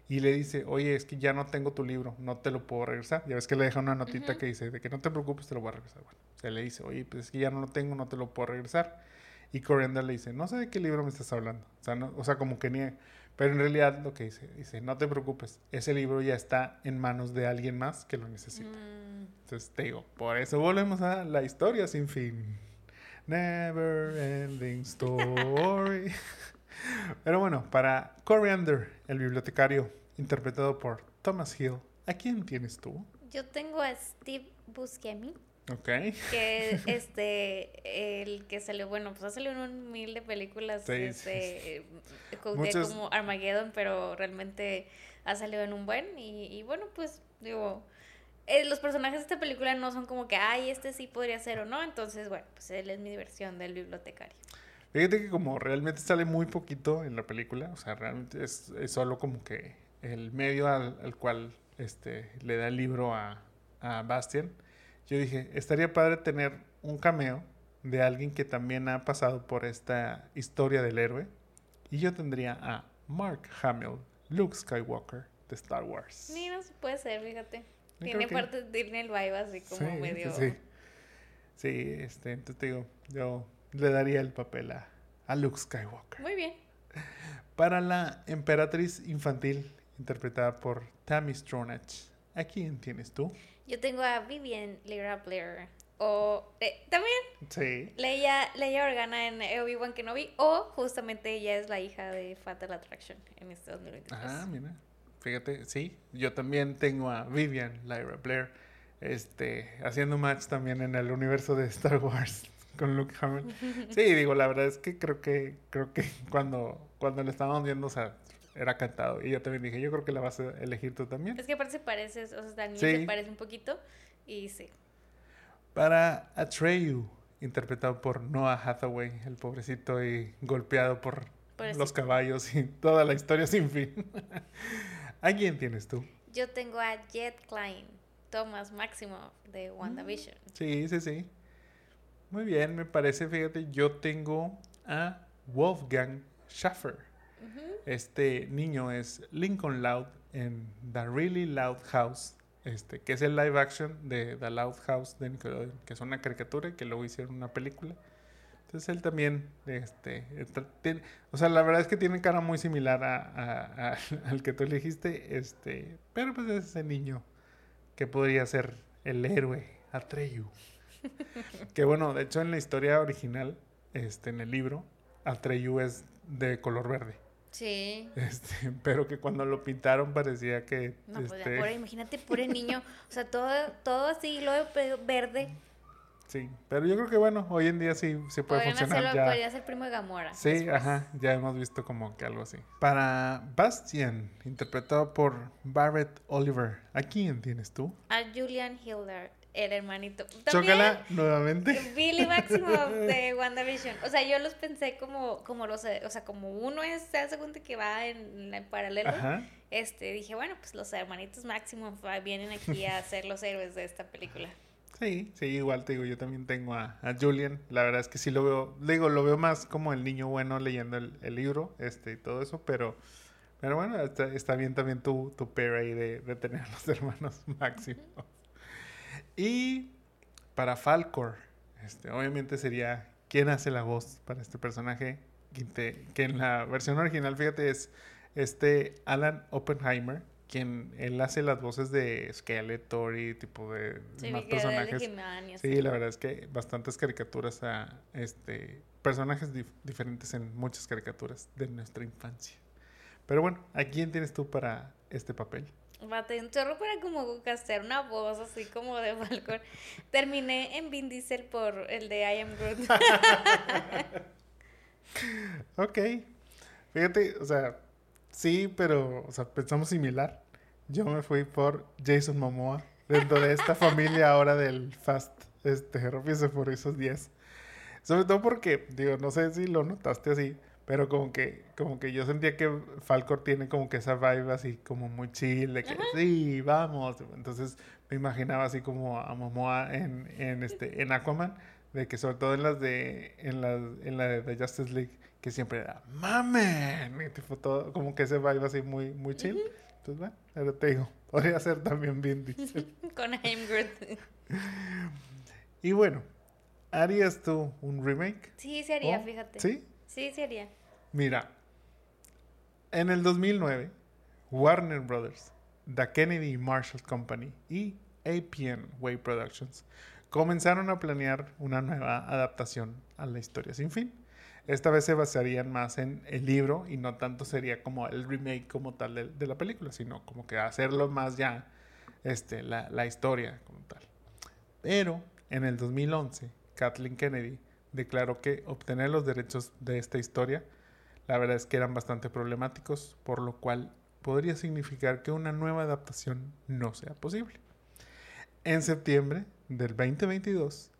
y le dice, oye, es que ya no tengo tu libro, no te lo puedo regresar. Ya ves que le deja una notita Ujú. que dice, de que no te preocupes, te lo voy a regresar. Bueno, se le dice, oye, pues es que ya no lo tengo, no te lo puedo regresar. Y Coriander le dice, no sé de qué libro me estás hablando. O sea, no- o sea como que niega. Pero en realidad lo que dice, dice, no te preocupes, ese libro ya está en manos de alguien más que lo necesita. Mm, Entonces te digo, por eso volvemos a la historia sin fin. Never ending story. Pero bueno, para Coriander, el bibliotecario, interpretado por Thomas Hill, ¿a quién tienes tú? Yo tengo a Steve Buscemi, Ok. que este, el que salió, bueno, pues ha salido en un mil de películas, Sí, sí, este, eh, co- de Muchos- como Armageddon, pero realmente ha salido en un buen, y, y bueno, pues, digo, eh, los personajes de esta película no son como que, ay, este sí podría ser o no, entonces, bueno, pues él es mi diversión del bibliotecario. Fíjate que como realmente sale muy poquito en la película, o sea, realmente es, es solo como que el medio al, al cual este, le da el libro a, a Bastian, yo dije, estaría padre tener un cameo de alguien que también ha pasado por esta historia del héroe, y yo tendría a Mark Hamill, Luke Skywalker de Star Wars. Ni no se puede ser, fíjate. Yo Tiene que- parte, tiene el vibe así como Sí, medio... Sí, sí, este, entonces te digo, yo le daría el papel a, a Luke Skywalker. Muy bien. Para la emperatriz infantil, interpretada por Tammy Stronach. ¿A quién tienes tú? Yo tengo a Vivian Lyra Blair. O eh, también Sí. Leia, Leia Organa en Obi-Wan Kenobi. O justamente ella es la hija de Fatal Attraction en este 2023. Ah, mira. Fíjate, sí. Yo también tengo a Vivian Lyra Blair. Este, haciendo match también en el universo de Star Wars con Luke Hamill. Sí, digo, la verdad es que creo que, creo que cuando, cuando le estábamos viendo, o sea, era cantado. Y yo también dije, yo creo que la vas a elegir tú también. Es que aparte se parece, o sea, Daniel Sí. se parece un poquito. Y sí. Para Atreyu, interpretado por Noah Hathaway, el pobrecito y golpeado por Pobrecito. los caballos y toda la historia sin fin. ¿A quién tienes tú? Yo tengo a Jet Klein, Thomas Maximoff de WandaVision. Sí, sí, sí. Muy bien, me parece, fíjate, yo tengo a Wolfgang Schaffer. Este niño es Lincoln Loud en The Really Loud House, este, que es el live action de The Loud House de Nickelodeon, que es una caricatura y que luego hicieron una película. Entonces él también, este, está- tiene- o sea, la verdad es que tiene cara muy similar a, a- a- al que tú elegiste, este, pero pues es ese niño que podría ser el héroe, Atreyu. que bueno, de hecho en la historia original, este, en el libro, Atreyu es de color verde. Sí. Este, pero que cuando lo pintaron parecía que No, pues este, pobre, imagínate, pobre niño. O sea, todo, todo así, lo verde. Sí, pero yo creo que bueno, hoy en día sí, sí puede Podrían funcionar hacerlo, ya. podría ser primo de Gamora. Sí, después. ajá, ya hemos visto como que algo así. Para Bastian, interpretado por Barrett Oliver, ¿a quién tienes tú? A Julian Hilder, el hermanito. También Chócala nuevamente. Billy Maximoff de WandaVision. O sea, yo los pensé como, como los, o sea, como uno es, se hace cuenta que va en, en paralelo. Ajá. Este, dije, bueno, pues los hermanitos Maximoff vienen aquí a ser los héroes de esta película. Sí, sí, igual te digo, yo también tengo a, a Julian. La verdad es que sí lo veo, digo, lo veo más como el niño bueno leyendo el, el libro, este, y todo eso, pero, pero bueno, está, está bien también tu, tu pair ahí de, de tener a los hermanos Máximo. Y para Falcor, este, obviamente sería quién hace la voz para este personaje, que, en la versión original, fíjate, es este Alan Oppenheimer, quien él hace las voces de Skeletor y tipo de Sí, más de personajes. Sí, la verdad es que bastantes caricaturas a este personajes dif- diferentes en muchas caricaturas de nuestra infancia. Pero bueno, ¿a quién tienes tú para este papel? Bate un chorro para como hacer una voz así como de Falcon. Terminé en Vin Diesel por el de I Am Groot. Ok. Fíjate, o sea, sí, pero, o sea, pensamos similar. Yo me fui por Jason Momoa dentro de esta familia ahora del Fast, este, y Furiosos 10. Sobre todo porque, digo, no sé si lo notaste así, pero como que, como que yo sentía que Falcor tiene como que esa vibe así como muy chill, de que sí, vamos. Entonces me imaginaba así como a Momoa en, en este, en Aquaman, de que sobre todo en las de, en las, en la de Justice League, que siempre era mamen, y tipo todo, como que ese vibe así muy, muy chill. Entonces bueno, ahora te digo, podría ser también Vin Diesel. Con Groot. Y bueno, ¿harías tú un remake? Sí, se haría, Oh, fíjate. ¿Sí? Sí, se haría. Mira, en el 2009, Warner Brothers, The Kennedy Marshall Company y APN Way Productions comenzaron a planear una nueva adaptación a la historia sin fin. Esta vez se basarían más en el libro y no tanto sería como el remake como tal de, de la película, sino como que hacerlo más ya este, la, la historia como tal. Pero en el 2011, Kathleen Kennedy declaró que obtener los derechos de esta historia, la verdad es que eran bastante problemáticos, por lo cual podría significar que una nueva adaptación no sea posible. En septiembre del 2022,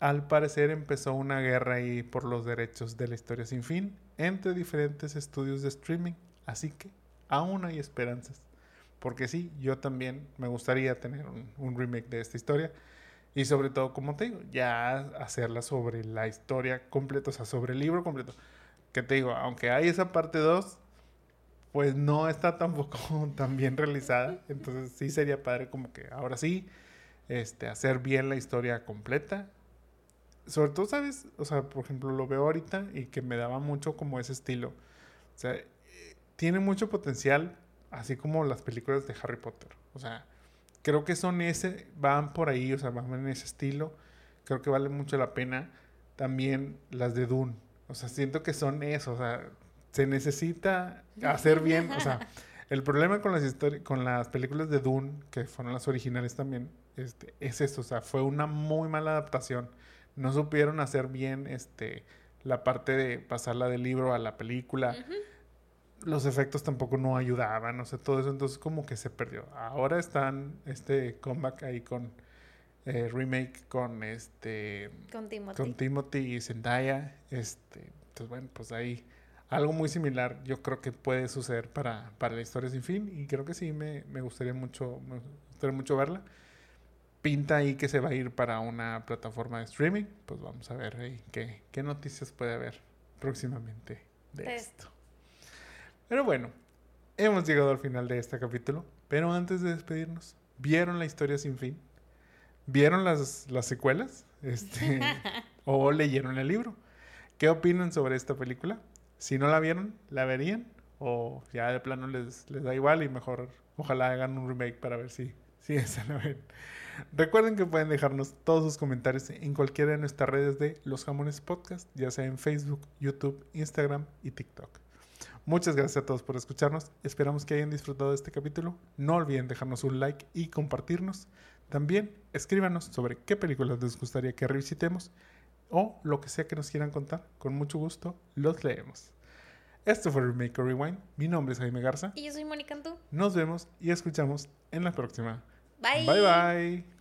al parecer empezó una guerra ahí por los derechos de la historia sin fin entre diferentes estudios de streaming, así que aún hay esperanzas. Porque sí, yo también me gustaría tener un, un remake de esta historia. Y sobre todo, como te digo, ya hacerla sobre la historia completa, o sea, sobre el libro completo. Que te digo, aunque hay esa parte 2, pues no está tampoco tan bien realizada. Entonces sí sería padre como que ahora sí, este, hacer bien la historia completa. Sobre todo, ¿sabes? O sea, por ejemplo, lo veo ahorita y que me daba mucho como ese estilo. O sea, eh, tiene mucho potencial, así como las películas de Harry Potter. O sea, creo que son ese, van por ahí, o sea, van en ese estilo. Creo que vale mucho la pena. También las de Dune. O sea, siento que son eso. O sea, se necesita hacer bien. O sea, el problema con las con las películas de Dune, que fueron las originales también, este, es esto. O sea, fue una muy mala adaptación. No supieron hacer bien este, la parte de pasarla del libro a la película los efectos tampoco no ayudaban, o sea, todo eso, entonces como que se perdió. Ahora están este comeback ahí con eh, remake con este Con Timothy. con Timothy y Zendaya, este, entonces bueno, pues ahí algo muy similar yo creo que puede suceder para, para la historia sin fin y creo que sí me, me gustaría mucho me gustaría mucho verla. Pinta ahí que se va a ir para una plataforma de streaming, pues vamos a ver ahí qué, qué noticias puede haber próximamente de De esto. Pero bueno, hemos llegado al final de este capítulo. Pero antes de despedirnos, ¿vieron la historia sin fin? ¿Vieron las, las secuelas? Este, ¿O leyeron el libro? ¿Qué opinan sobre esta película? Si no la vieron, ¿la verían? ¿O ya de plano les, les da igual y mejor ojalá hagan un remake para ver si, si esa la ven? Recuerden que pueden dejarnos todos sus comentarios en cualquiera de nuestras redes de Los Jamones Podcast, ya sea en Facebook, YouTube, Instagram y TikTok. Muchas gracias a todos por escucharnos. Esperamos que hayan disfrutado de este capítulo. No olviden dejarnos un like y compartirnos. También escríbanos sobre qué películas les gustaría que revisitemos o lo que sea que nos quieran contar. Con mucho gusto los leemos. Esto fue Remake or Rewind. Mi nombre es Jaime Garza. Y yo soy Mónica Antú. Nos vemos y escuchamos en la próxima. Bye. Bye bye.